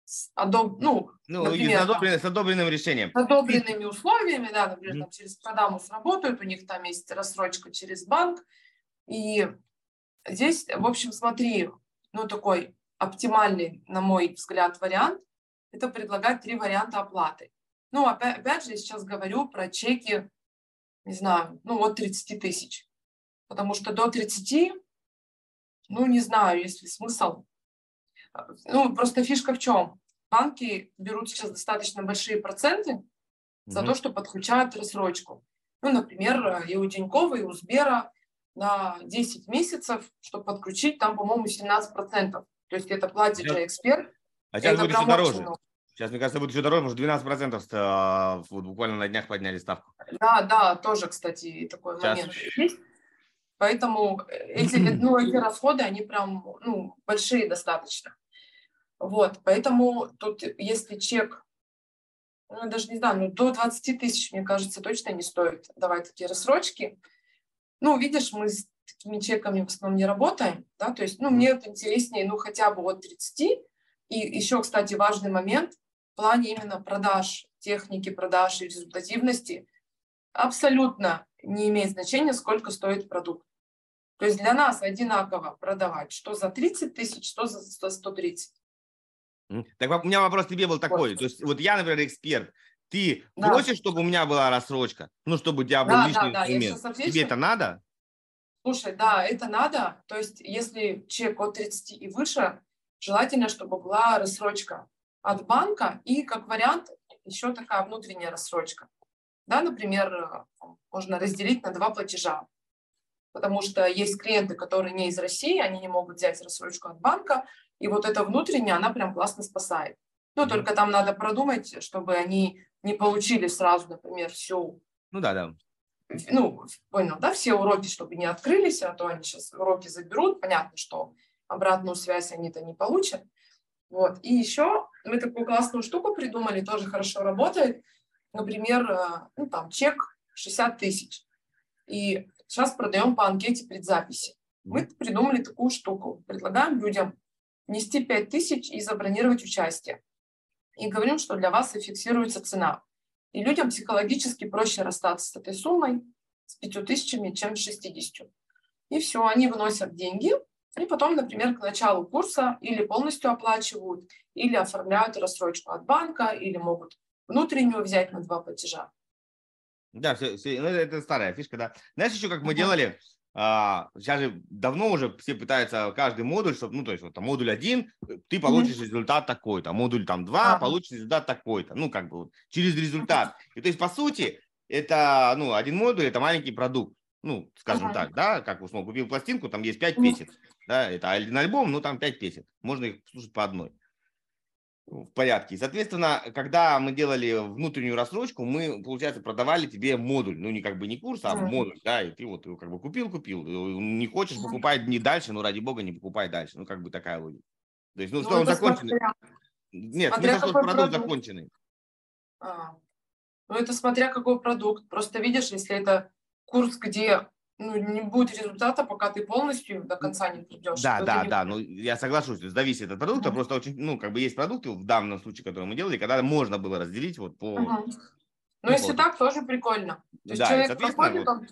с одоб- ну, Ну, с Например, там. одобренным, с одобренным решением. с одобренными условиями, да, например, Мгм. там, через Продамус работают, у них там есть рассрочка через банк, и здесь, в общем, смотри, ну, такой оптимальный, на мой взгляд, вариант – это предлагать три варианта оплаты. Ну, опять, опять же, я сейчас говорю про чеки, не знаю, ну, от 30 тысяч, потому что до 30, ну, не знаю, есть ли смысл. Ну, просто фишка в чем? Банки берут сейчас достаточно большие проценты, за Мгм. то, что подключают рассрочку. Ну, например, э, и у Тинькова, и у Сбера на 10 месяцев, чтобы подключить, там, по-моему, 17%. То есть это платит же эксперт. А сейчас будет еще дороже. много. Сейчас, мне кажется, будет еще дороже, что 12% ст- а, вот буквально на днях подняли ставку. Да, да, тоже, кстати, такой Сейчас. момент есть. Поэтому э, эти, ну, эти расходы, они прям ну, большие достаточно. Вот, поэтому тут, если чек, ну, даже не знаю, ну, до 20 тысяч, мне кажется, точно не стоит давать такие рассрочки. Ну, видишь, мы с такими чеками в основном не работаем, да, то есть, ну, мне это интереснее, ну, хотя бы от 30. И еще, кстати, важный момент в плане именно продаж, техники продаж и результативности абсолютно не имеет значения, сколько стоит продукт. То есть для нас одинаково продавать, что за 30 тысяч, что за за 130. Так у меня вопрос тебе был такой. То есть вот я, например, эксперт. Ты Да. просишь, чтобы у меня была рассрочка? Ну, чтобы у тебя был Да, лишний да, да, инструмент. Тебе это надо? Слушай, да, это надо. То есть если чек от 30 и выше, желательно, чтобы была рассрочка от банка и, как вариант, еще такая внутренняя рассрочка. Да, например, э, можно разделить на два платежа. Потому что есть клиенты, которые не из России, они не могут взять рассрочку от банка, и вот эта внутренняя, она прям классно спасает. Ну, только там надо продумать, чтобы они не получили сразу, например, всю Ну да, да. ну, понял, да, все уроки, чтобы не открылись, а то они сейчас уроки заберут. Понятно, что обратную связь они-то не получат. Вот. И еще мы такую классную штуку придумали, тоже хорошо работает. Например, э, ну, там, чек 60 тысяч. И сейчас продаем по анкете предзаписи. Мы придумали такую штуку. Предлагаем людям внести 5 тысяч и забронировать участие. И говорим, что для вас и фиксируется цена. И людям психологически проще расстаться с этой суммой, с 5 тысячами, чем с 60. И все, они выносят деньги, и потом, например, к началу курса или полностью оплачивают, или оформляют рассрочку от банка, или могут внутреннюю взять на два платежа. Да, все, ну, это, старая фишка, да. Знаешь еще, как мы делали? А, сейчас же давно уже все пытаются каждый модуль, чтобы, ну, то есть, вот там модуль один, э, ты получишь результат такой-то, модуль там два, Ага. получишь результат такой-то, ну, как бы вот, через результат. И то есть, по сути, это, ну, один модуль, это маленький продукт, ну, скажем Ага. так, да, как условно купил пластинку, там есть пять Мгм. песен, да, это один альбом, ну, там пять песен, можно их слушать по одной в порядке. И, Соответственно, когда мы делали внутреннюю рассрочку, мы, получается, продавали тебе модуль. Ну, не как бы не курс, а Мгм. модуль, да, и ты вот его как бы купил, купил. И Не хочешь, Мгм. покупай не дальше, но ради бога не покупай дальше. Ну, как бы такая логика. То есть, ну, Ну, что он законченный. смотря- Нет, смотря смысл, что продукт продукт. законченный. А. Ну, это смотря какой продукт. Просто видишь, если это курс, где ну, не будет результата, пока ты полностью до конца не придешь. Да, да, не да, ну я соглашусь, то есть зависит от продукта, Мгм. просто очень, ну, как бы есть продукты в данном случае, которые мы делали, когда можно было разделить вот по... Мгм. Ну, если вот. так, тоже прикольно. То есть Да, человек проходит, вот- он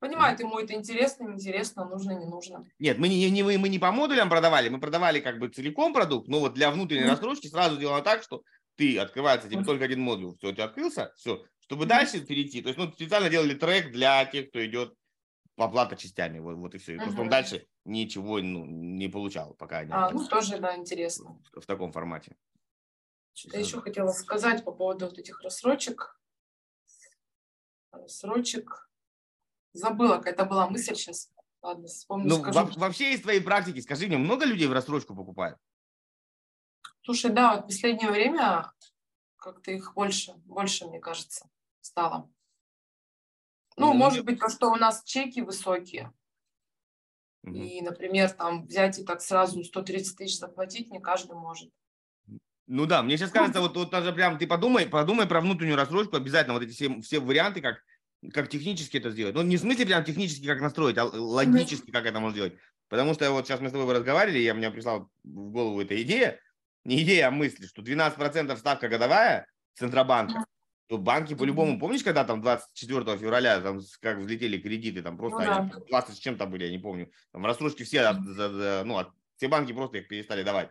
Понимает, ему это интересно, неинтересно, нужно, не нужно. Нет, мы не, не, мы, мы не по модулям продавали, мы продавали как бы целиком продукт, но вот для внутренней mm-hmm. рассрочки сразу делаем так, что ты открывается тебе mm-hmm. только один модуль, все, у тебя открылся, все, чтобы mm-hmm. дальше перейти. То есть, ну, специально делали трек для тех, кто идет оплата частями, вот, вот и все. И mm-hmm. просто он дальше ничего ну, не получал, пока не. А, ну тоже, да, интересно. В, в таком формате. Что-то еще хотела сказать по поводу вот этих рассрочек. Рассрочек Забыла, какая-то была мысль сейчас. Ладно, вспомню, ну, скажу. Во- вообще из твоей практики, скажи мне, много людей в рассрочку покупают? Слушай, да, вот в последнее время как-то их больше, больше, мне кажется, стало. Ну, ну может быть, то, что у нас чеки высокие. Угу. И, например, там взять и так сразу 130 тысяч заплатить не каждый может. Ну да, мне сейчас кажется, вот, вот даже прям ты подумай, подумай про внутреннюю рассрочку обязательно, вот эти все, все варианты, как как технически это сделать. Ну, не в смысле прям технически как настроить, а логически как это можно сделать. Потому что вот сейчас мы с тобой разговаривали, я мне прислал в голову эта идея, не идея, а мысль, что 12% ставка годовая Центробанка, то банки по-любому, помнишь, когда там 24 февраля там как взлетели кредиты, там просто ну, они, 20 с чем-то были, я не помню, там рассрочки все, ну, все банки просто их перестали давать.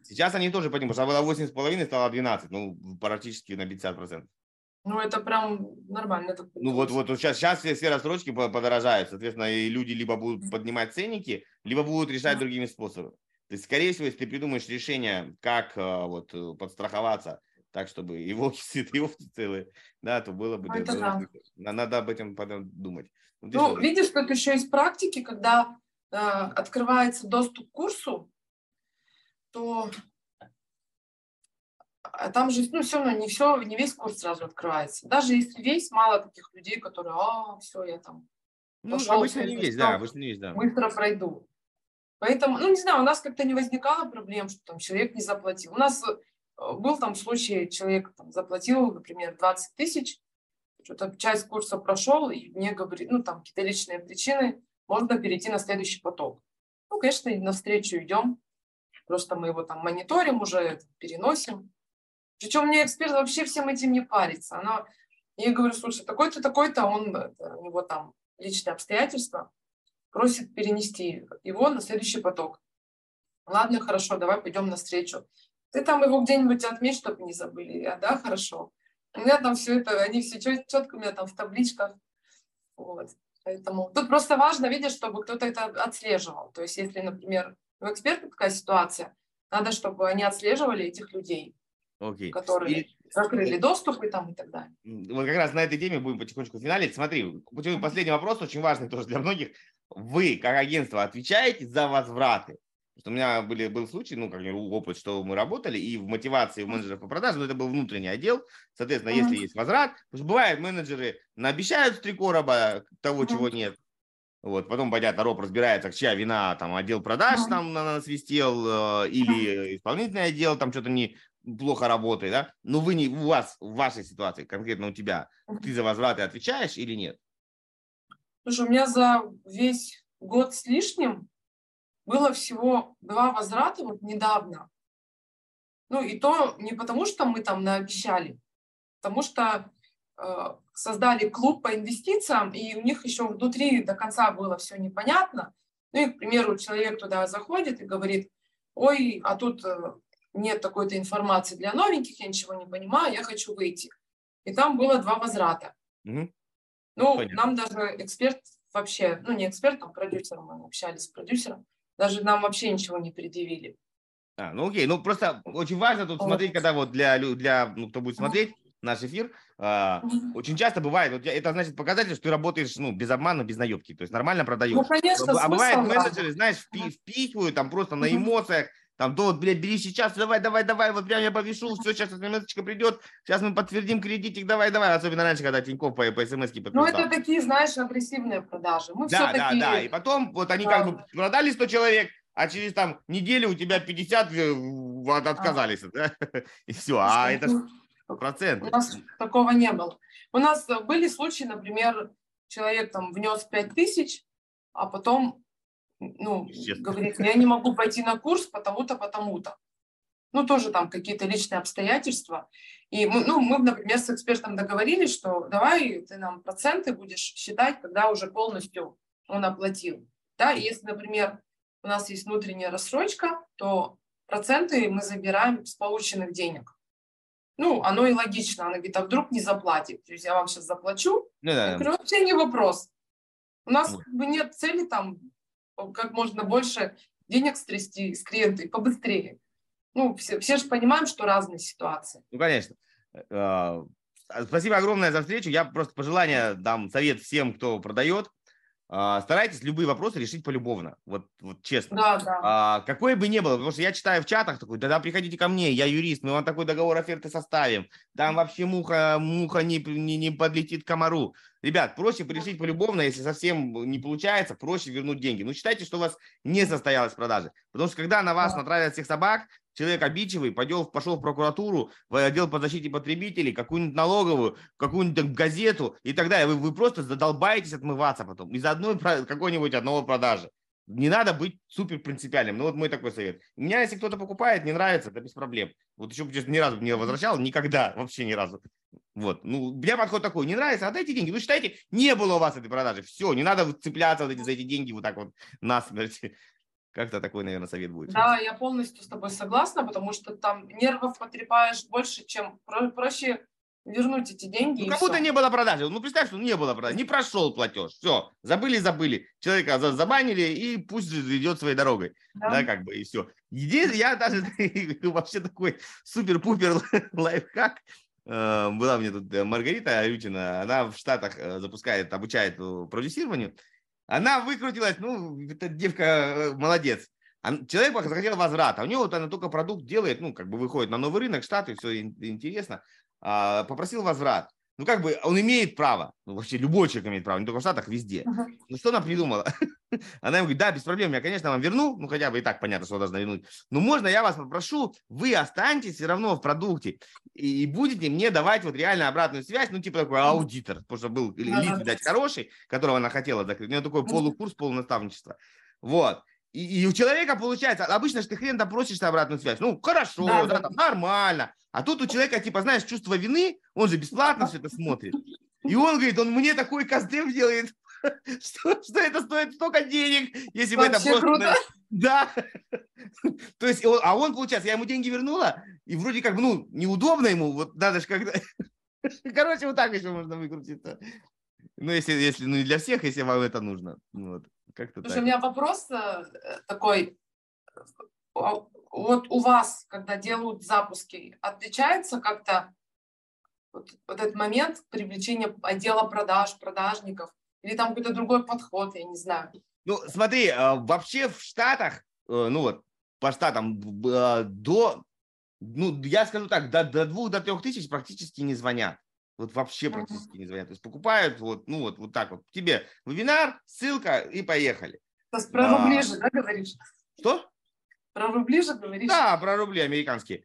Сейчас они тоже поднимут, потому что было 8,5, стало 12, ну, практически на 50%. Ну, это прям нормально. Ну, вот, вот сейчас, сейчас все, все рассрочки подорожают. Соответственно, и люди либо будут поднимать ценники, либо будут решать другими способами. То есть, скорее всего, если ты придумаешь решение, как а, вот э, подстраховаться, так, чтобы и волки (laughs) сыты, и овцы целые, да, то было бы... Это было, да. Надо об этом потом думать. Ну, ну видишь, тут еще из практики, когда э, открывается доступ к курсу, то а там же, ну, все равно не все, не весь курс сразу открывается. Даже если весь, мало таких людей, которые, а, все, я там ну, пошел, обычно не весь, да, обычно не весь, да. Быстро пройду. Поэтому, ну, не знаю, у нас как-то не возникало проблем, что там человек не заплатил. У нас был там случай, человек там, заплатил, например, 20 тысяч, что-то часть курса прошел, и мне говорит, ну, там какие-то личные причины, можно перейти на следующий поток. Ну, конечно, навстречу идем, просто мы его там мониторим уже, переносим. Причем мне эксперт вообще всем этим не парится. Она, я говорю, слушай, такой-то, такой-то, он, это, у него там личные обстоятельства, просит перенести его на следующий поток. Ладно, хорошо, давай пойдем навстречу. Ты там его где-нибудь отметь, чтобы не забыли. Я, да, хорошо. У меня там все это, они все четко у меня там в табличках. Вот. Поэтому тут просто важно, видишь, чтобы кто-то это отслеживал. То есть, если, например, у эксперта такая ситуация, надо, чтобы они отслеживали этих людей. Окей. которые и... закрыли доступы там и так далее. Вот как раз на этой теме будем потихонечку финалить. Смотри, последний вопрос, очень важный тоже для многих. Вы, как агентство, отвечаете за возвраты? Что у меня были, был случай, ну, как опыт, что мы работали, и в мотивации у менеджеров по продажам, но это был внутренний отдел, соответственно, если есть возврат, потому что бывает, менеджеры наобещают три короба того, чего нет, вот, потом пойдят на роб разбирается, чья вина, там, отдел продаж там насвистел, э, или исполнительный отдел там что-то не плохо работает, да, но вы не, у вас, в вашей ситуации, конкретно у тебя, ты за возвраты отвечаешь или нет? Слушай, у меня за весь год с лишним было всего два возврата вот недавно. Ну и то не потому, что мы там наобещали, потому что э, создали клуб по инвестициям, и у них еще внутри до конца было все непонятно. Ну и, к примеру, человек туда заходит и говорит, ой, а тут э, нет такой-то информации для новеньких, я ничего не понимаю, я хочу выйти. И там было два возврата. Угу. Ну, Понятно. нам даже эксперт вообще, ну не эксперт, там продюсер, мы общались с продюсером, даже нам вообще ничего не предъявили. А, ну окей, ну просто очень важно тут вот. смотреть, когда вот для, для ну, кто будет смотреть наш эфир, а, очень часто бывает, вот это значит показатель, что ты работаешь ну, без обмана, без наебки, то есть нормально продаешь. Ну, конечно, а бывает менеджеры, знаешь, впи- впихивают там просто на эмоциях, там, то вот, блядь, бери сейчас, давай, давай, давай, вот прям я повешу, все, сейчас смс придет, сейчас мы подтвердим кредитик, давай, давай, особенно раньше, когда Тинькофф по, по смс подписал. Ну, это такие, знаешь, агрессивные продажи. Мы да, все да, такие... да, и потом вот они да. как бы продали 100 человек, а через там неделю у тебя 50 э, отказались, (laughs) а. да? и все, а это процент. У нас такого не было. У нас были случаи, например, человек там внес 5 тысяч, а потом ну, говорит, я не могу пойти на курс потому-то, потому-то. ну, тоже там какие-то личные обстоятельства. И мы, ну, мы, например, с экспертом договорились, что давай ты нам проценты будешь считать, когда уже полностью он оплатил. Да, и если, например, у нас есть внутренняя рассрочка, то проценты мы забираем с полученных денег. Ну, оно и логично. Она говорит, а вдруг не заплатит? То есть я вам сейчас заплачу. Ну, да. Я говорю, вообще не вопрос. У нас как бы нет цели там как можно больше денег стрясти с клиента и побыстрее. Ну, все, все же понимаем, что разные ситуации. Ну, конечно. Э, спасибо огромное за встречу. Я просто пожелание дам совет всем, кто продает. А, старайтесь любые вопросы решить полюбовно, вот, вот честно. Да, да. А, какое бы ни было, потому что я читаю в чатах такой, да, да, приходите ко мне, я юрист, мы вам такой договор оферты составим, там вообще муха, муха не, не, не подлетит комару. Ребят, проще решить полюбовно, если совсем не получается, проще вернуть деньги. Ну, считайте, что у вас не состоялась продажа. Потому что когда на вас натравят всех собак, человек обидчивый, пойдел, пошел в прокуратуру, в отдел по защите потребителей, какую-нибудь налоговую, какую-нибудь газету и так далее. Вы, вы просто задолбаетесь отмываться потом из одной какой-нибудь одного продажи. Не надо быть супер принципиальным. Ну вот мой такой совет. У меня, если кто-то покупает, не нравится, это без проблем. Вот еще честно, ни разу не возвращал, никогда, вообще ни разу. Вот. Ну, у меня подход такой, не нравится, отдайте деньги. Ну, считайте, не было у вас этой продажи. Все, не надо цепляться за эти деньги вот так вот насмерть. Как-то такой, наверное, совет будет. Да, я полностью с тобой согласна, потому что там нервов потрепаешь больше, чем проще вернуть эти деньги. Ну, как будто не было продажи. Ну, представь, что не было продажи. Не прошел платеж. Все, забыли, забыли. Человека забанили, и пусть идет своей дорогой. Да, да как бы, и все. Единственное, я даже (laughs) вообще такой супер-пупер лайфхак. Э, была мне тут э, Маргарита Аютина, она в Штатах э, запускает, обучает продюсированию. Она выкрутилась, ну, эта девка молодец. Человек захотел возврата. У него вот она только продукт делает, ну, как бы выходит на новый рынок, Штаты, все интересно. А, попросил возврат. Ну, как бы он имеет право. Ну, вообще любой человек имеет право, не только в Штатах, везде. Uh-huh. Ну, что она придумала? (laughs) она ему говорит, да, без проблем, я, конечно, вам верну. Ну, хотя бы и так понятно, что должна вернуть. Но можно я вас попрошу, вы останетесь все равно в продукте и будете мне давать вот реально обратную связь, ну, типа такой аудитор, потому что был лид, видать, хороший, которого она хотела закрыть. У нее такой полукурс, полунаставничество. Вот. И, и у человека получается, обычно же ты хрен допросишься обратную связь. Ну, хорошо, да, да, там, нормально. А тут у человека, типа, знаешь, чувство вины, он же бесплатно все это смотрит. И он говорит, он мне такой костыль делает, (laughs) что, что это стоит столько денег, если бы это просто... Круто. (laughs) Да. (laughs) То есть, а он, получается, я ему деньги вернула, и вроде как, ну, неудобно ему, вот надо же когда... Короче, вот так еще можно выкрутиться. Ну, если, если, ну, и для всех, если вам это нужно. Вот. Как-то Слушай, так. у меня вопрос э, такой. Вот у вас, когда делают запуски, отличается как-то вот, вот этот момент привлечения отдела продаж, продажников? Или там какой-то другой подход, я не знаю. Ну, смотри, э, вообще в Штатах, э, ну вот, по Штатам до, ну, я скажу так, до, до двух, до трех тысяч практически не звонят. Вот вообще практически не звонят. То есть покупают вот, ну вот, вот так вот. Тебе вебинар, ссылка и поехали. То есть про рубли а, же, да, говоришь? Что? Про рубли же говоришь? Да, про рубли американские.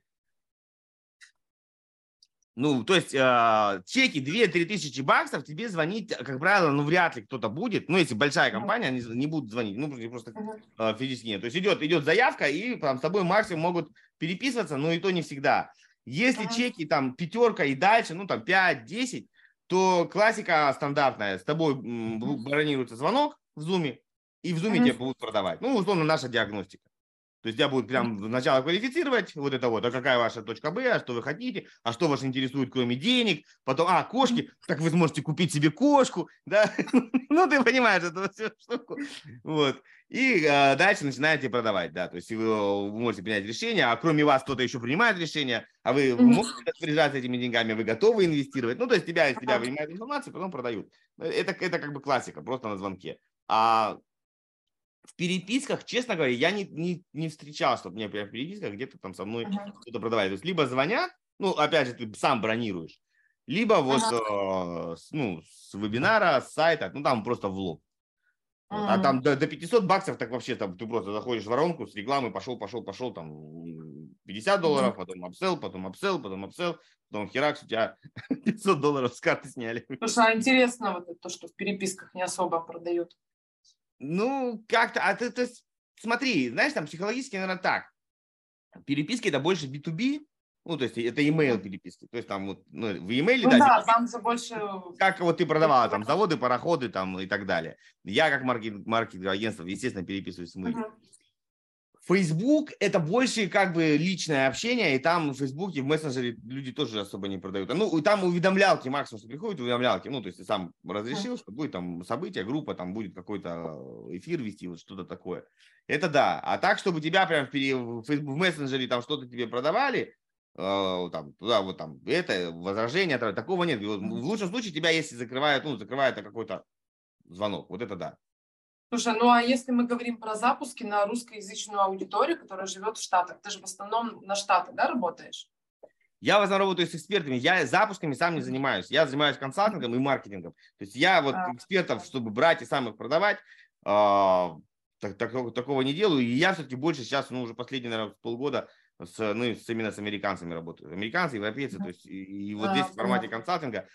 Ну, то есть э, чеки 2-3 тысячи баксов тебе звонить, как правило, ну, вряд ли кто-то будет. Ну, если большая компания, они не будут звонить. Ну, просто э, физически нет. То есть идет, идет заявка, и там с тобой максимум могут переписываться, но и то не всегда. Если ага. чеки там пятерка и дальше, ну там 5-10, то классика стандартная. С тобой бронируется звонок в зуме, и в зуме ага. тебе будут продавать. Ну, условно, наша диагностика. То есть тебя будут прям сначала квалифицировать, вот это вот, а какая ваша точка Б, а что вы хотите, а что вас интересует, кроме денег, потом, а, кошки, так вы сможете купить себе кошку, да, (laughs) ну, ты понимаешь эту всю штуку, вот. И э, дальше начинаете продавать, да, то есть вы, вы можете принять решение, а кроме вас кто-то еще принимает решение, а вы можете распоряжаться этими деньгами, вы готовы инвестировать, ну, то есть тебя из тебя вынимают информацию, потом продают. Это, это как бы классика, просто на звонке. А в переписках, честно говоря, я не, не, не встречал, чтобы мне прям в переписках где-то там со мной uh-huh. кто-то продавали. То есть либо звонят, ну, опять же, ты сам бронируешь, либо вот uh-huh. э, с, ну, с вебинара, с сайта, ну, там просто в лоб. Вот. А там до, до 500 баксов, так вообще там ты просто заходишь в воронку с рекламой, пошел, пошел, пошел, там 50 долларов, потом upsell, потом upsell, потом upsell, потом херакс, у тебя (laughs) 500 долларов с карты сняли. Слушай, а интересно вот это, то, что в переписках не особо продают. Ну, как-то, а ты, ты смотри, знаешь, там психологически, наверное, так. переписки это больше B2B, ну, то есть это email переписки. То есть там вот, ну, в email, ну, да, да там же больше... Как вот ты продавала там заводы, пароходы там и так далее. Я как маркетинг, маркетинг агентство, естественно, переписываюсь с мы. Uh-huh. Facebook это больше как бы личное общение, и там в Фейсбуке, в мессенджере люди тоже особо не продают. Ну, там уведомлялки максимум, что приходят уведомлялки. Ну, то есть ты сам разрешил, что будет там событие, группа, там будет какой-то эфир вести, вот что-то такое. Это да. А так, чтобы тебя прям в, Facebook, в мессенджере там что-то тебе продавали, э, там, туда вот там, это, возражение, такого нет. В лучшем случае тебя, если закрывают, ну, закрывают какой-то звонок, вот это да. Слушай, ну а если мы говорим про запуски на русскоязычную аудиторию, которая живет в Штатах, ты же в основном на Штаты, да, работаешь? Я в основном работаю с экспертами. Я запусками сам не занимаюсь. Я занимаюсь консалтингом и маркетингом. То есть я вот а. экспертов, чтобы брать и сам их продавать, э, так, так, такого не делаю. И я все-таки больше сейчас, ну, уже последние, наверное, полгода с, ну, с, именно с американцами работаю. Американцы, европейцы. То есть и, и вот а, здесь в формате консалтинга.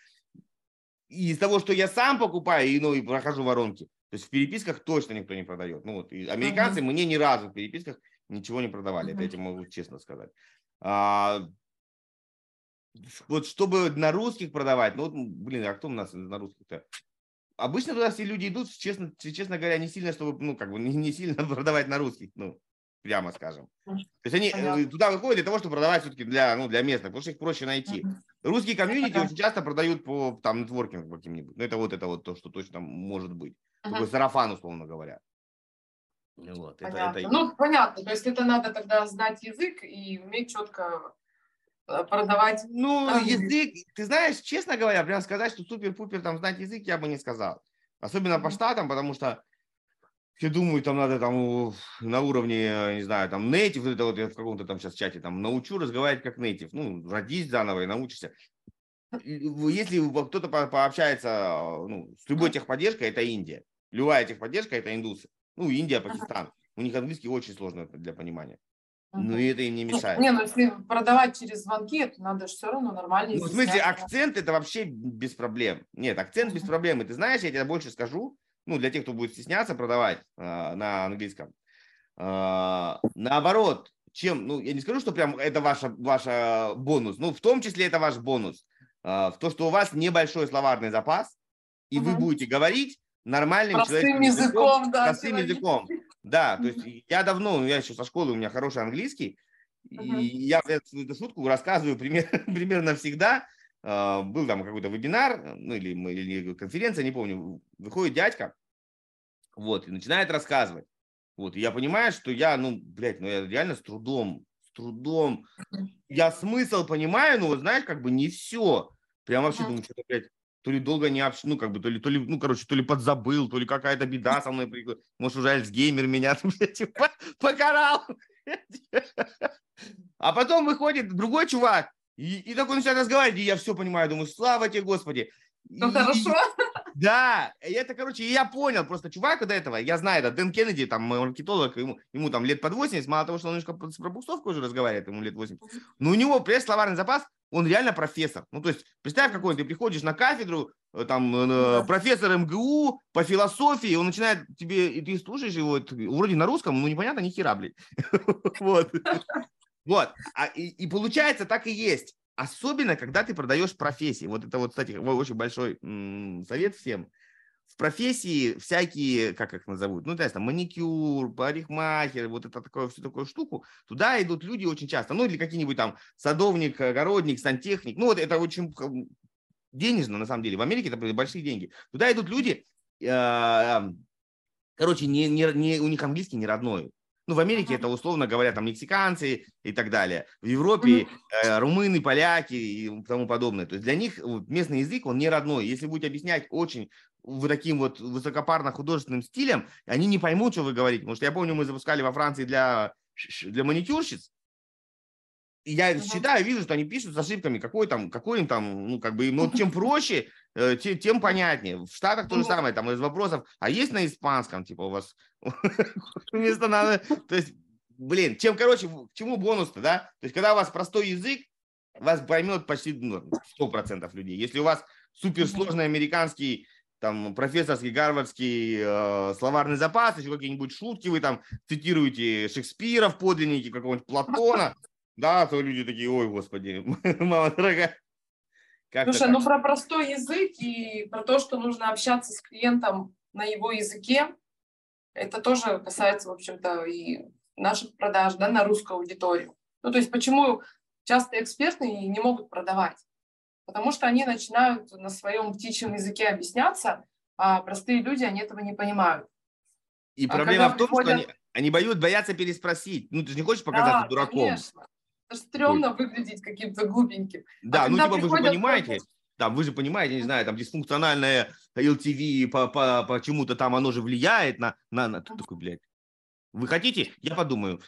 И из того, что я сам покупаю и, ну, и прохожу воронки, то есть в переписках точно никто не продает. Ну вот, американцы uh-huh. мне ни разу в переписках ничего не продавали, uh-huh. это я тебе могу честно сказать. А, вот чтобы на русских продавать, ну, вот, блин, а кто у нас на русских-то? Обычно туда все люди идут, честно, честно говоря, не сильно, чтобы, ну, как бы, (laughs) не, не сильно продавать на русских, ну, прямо скажем. То есть они э, Понятно. туда выходят для того, чтобы продавать все-таки для, ну, для местных, потому что их проще найти. Uh-huh. Русские комьюнити очень часто продают по там нетворкингу каким-нибудь. Ну, это вот это вот то, что точно может быть. Ага. Такой сарафан, условно говоря. Вот, понятно. Это, это... Ну, понятно. То есть это надо тогда знать язык и уметь четко э, продавать. Ну, там... язык, ты знаешь, честно говоря, прям сказать, что супер-пупер там знать язык, я бы не сказал. Особенно mm-hmm. по штатам, потому что все думают, там надо там на уровне, не знаю, там нейтив, это вот я в каком-то там сейчас чате там научу разговаривать как нейтив. Ну, родись заново и научишься если кто-то пообщается ну, с любой техподдержкой, это Индия. Любая техподдержка – это индусы. Ну, Индия, Пакистан. У них английский очень сложно для понимания. Но и это им не мешает. Не, ну если продавать через звонки, это надо же все равно нормально. Ну, в смысле, акцент это вообще без проблем. Нет, акцент без проблем. И ты знаешь, я тебе больше скажу, ну, для тех, кто будет стесняться продавать э, на английском. Э, наоборот, чем, ну, я не скажу, что прям это ваша, ваша бонус, ну, в том числе это ваш бонус. Э, в то, что у вас небольшой словарный запас, и угу. вы будете говорить нормальным простым человеком языком, да, простым языком. Да, то есть я давно, я еще со школы, у меня хороший английский, uh-huh. и я эту, шутку рассказываю пример, (laughs) примерно всегда. Uh, был там какой-то вебинар, ну или, или конференция, не помню, выходит дядька, вот, и начинает рассказывать. Вот, и я понимаю, что я, ну, блядь, ну я реально с трудом, с трудом, я смысл понимаю, но, вот, знаешь, как бы не все. Прям вообще uh-huh. думаю, что-то, блядь, то ли долго не общался, ну, как бы, то ли, то ли, ну, короче, то ли подзабыл, то ли какая-то беда со мной, может, уже Альцгеймер меня типа, (laughs) покарал. А потом выходит другой чувак, и, и такой начинает разговаривать, и я все понимаю, думаю, слава тебе, Господи. Ну, и, хорошо. Да, это, короче, я понял, просто чувак до этого, я знаю, это Дэн Кеннеди, там, маркетолог, ему, ему там лет под 80, мало того, что он немножко с пробуксовкой уже разговаривает, ему лет 80, но у него пресс-словарный запас он реально профессор. Ну, то есть, представь, какой ты приходишь на кафедру, э, там, э, да. профессор МГУ по философии, он начинает тебе, и ты слушаешь его, вроде на русском, ну, непонятно, ни хера, блядь. (laughs) Вот. Вот. А, и, и получается, так и есть. Особенно, когда ты продаешь профессии. Вот это вот, кстати, очень большой совет всем. В профессии всякие, как их назовут, ну, то есть там маникюр, парикмахер, вот это такое, всю такую штуку, туда идут люди очень часто, ну, или какие-нибудь там садовник, огородник, сантехник, ну, вот это очень денежно, на самом деле, в Америке это большие деньги. Туда идут люди, э, короче, не, не, не, у них английский не родной, ну, в Америке это, условно говоря, там мексиканцы и так далее. В Европе э, румыны, поляки и тому подобное. То есть для них местный язык, он не родной. Если будете объяснять очень вы таким вот высокопарно-художественным стилем, они не поймут, что вы говорите. Потому что я помню, мы запускали во Франции для, для маникюрщиц, и я uh-huh. читаю, вижу, что они пишут с ошибками, какой там, какой им там, ну, как бы, ну, чем проще, тем, тем понятнее. В Штатах то же самое, там, из вопросов, а есть на испанском, типа, у вас (laughs) вместо надо, то есть, блин, чем, короче, к чему бонус-то, да? То есть, когда у вас простой язык, вас поймет почти ну, 100% людей. Если у вас суперсложный американский там профессорский, гарвардский э, словарный запас, еще какие-нибудь шутки, вы там цитируете Шекспира в подлиннике, какого-нибудь Платона, да, то люди такие, ой, господи, (laughs) мама дорогая. Слушай, ну про простой язык и про то, что нужно общаться с клиентом на его языке, это тоже касается, в общем-то, и наших продаж, да, на русскую аудиторию. Ну, то есть почему часто эксперты не могут продавать? Потому что они начинают на своем птичьем языке объясняться, а простые люди, они этого не понимают. И а проблема в том, приходят... что они, они боют, боятся переспросить. Ну, ты же не хочешь показаться да, дураком. Конечно. Стрёмно выглядеть каким-то глупеньким. Да, а ну типа вы же понимаете, там, вы же понимаете, не знаю, там дисфункциональное LTV по, по, по чему-то там, оно же влияет на... на, на... Ты такой, блядь, вы хотите? Я подумаю.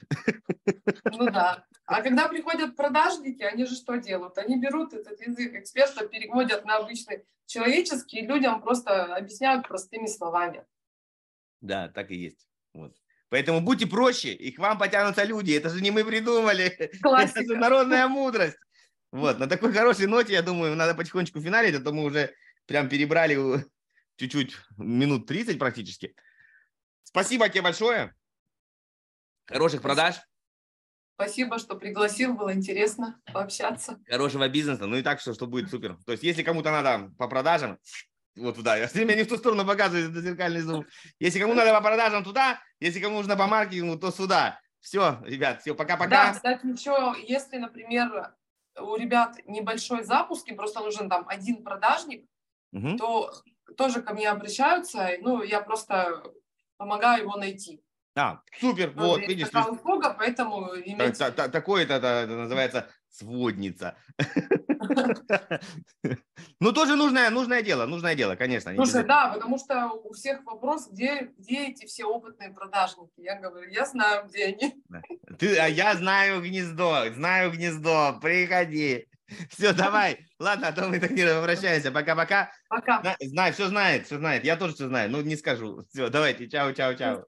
Ну да. А когда приходят продажники, они же что делают? Они берут этот язык эксперта, переводят на обычный человеческий, и людям просто объясняют простыми словами. Да, так и есть. Вот. Поэтому будьте проще, и к вам потянутся люди. Это же не мы придумали. Классика. Это же народная мудрость. Вот, на такой хорошей ноте, я думаю, надо потихонечку финалить, а то мы уже прям перебрали чуть-чуть, минут 30 практически. Спасибо тебе большое. Хороших продаж. Спасибо, что пригласил, было интересно пообщаться. Хорошего бизнеса, ну и так, что, что будет супер. То есть, если кому-то надо по продажам, вот туда, я все время не в ту сторону показываю, это зеркальный зум. Если кому надо по продажам туда, если кому нужно по маркетингу, то сюда. Все, ребят, все, пока-пока. Да, кстати, еще, если, например, у ребят небольшой запуск, им просто нужен там один продажник, угу. то тоже ко мне обращаются, ну, я просто помогаю его найти. А, супер, ну, вот, видишь. Такая услуга, поэтому иметь... Такое это, это называется сводница. (laughs) Ну, тоже нужное, нужное дело, нужное дело, конечно. Слушай, да, потому что у всех вопрос, где, где эти все опытные продажники? Я говорю, я знаю, где они. Ты, а я знаю гнездо, знаю гнездо, приходи. Все, давай. Ладно, а то мы так не обращаемся. Пока-пока. Пока. Знаю, все знает, все знает. Я тоже все знаю. Ну, не скажу. Все, давайте. Чао, чао, чао.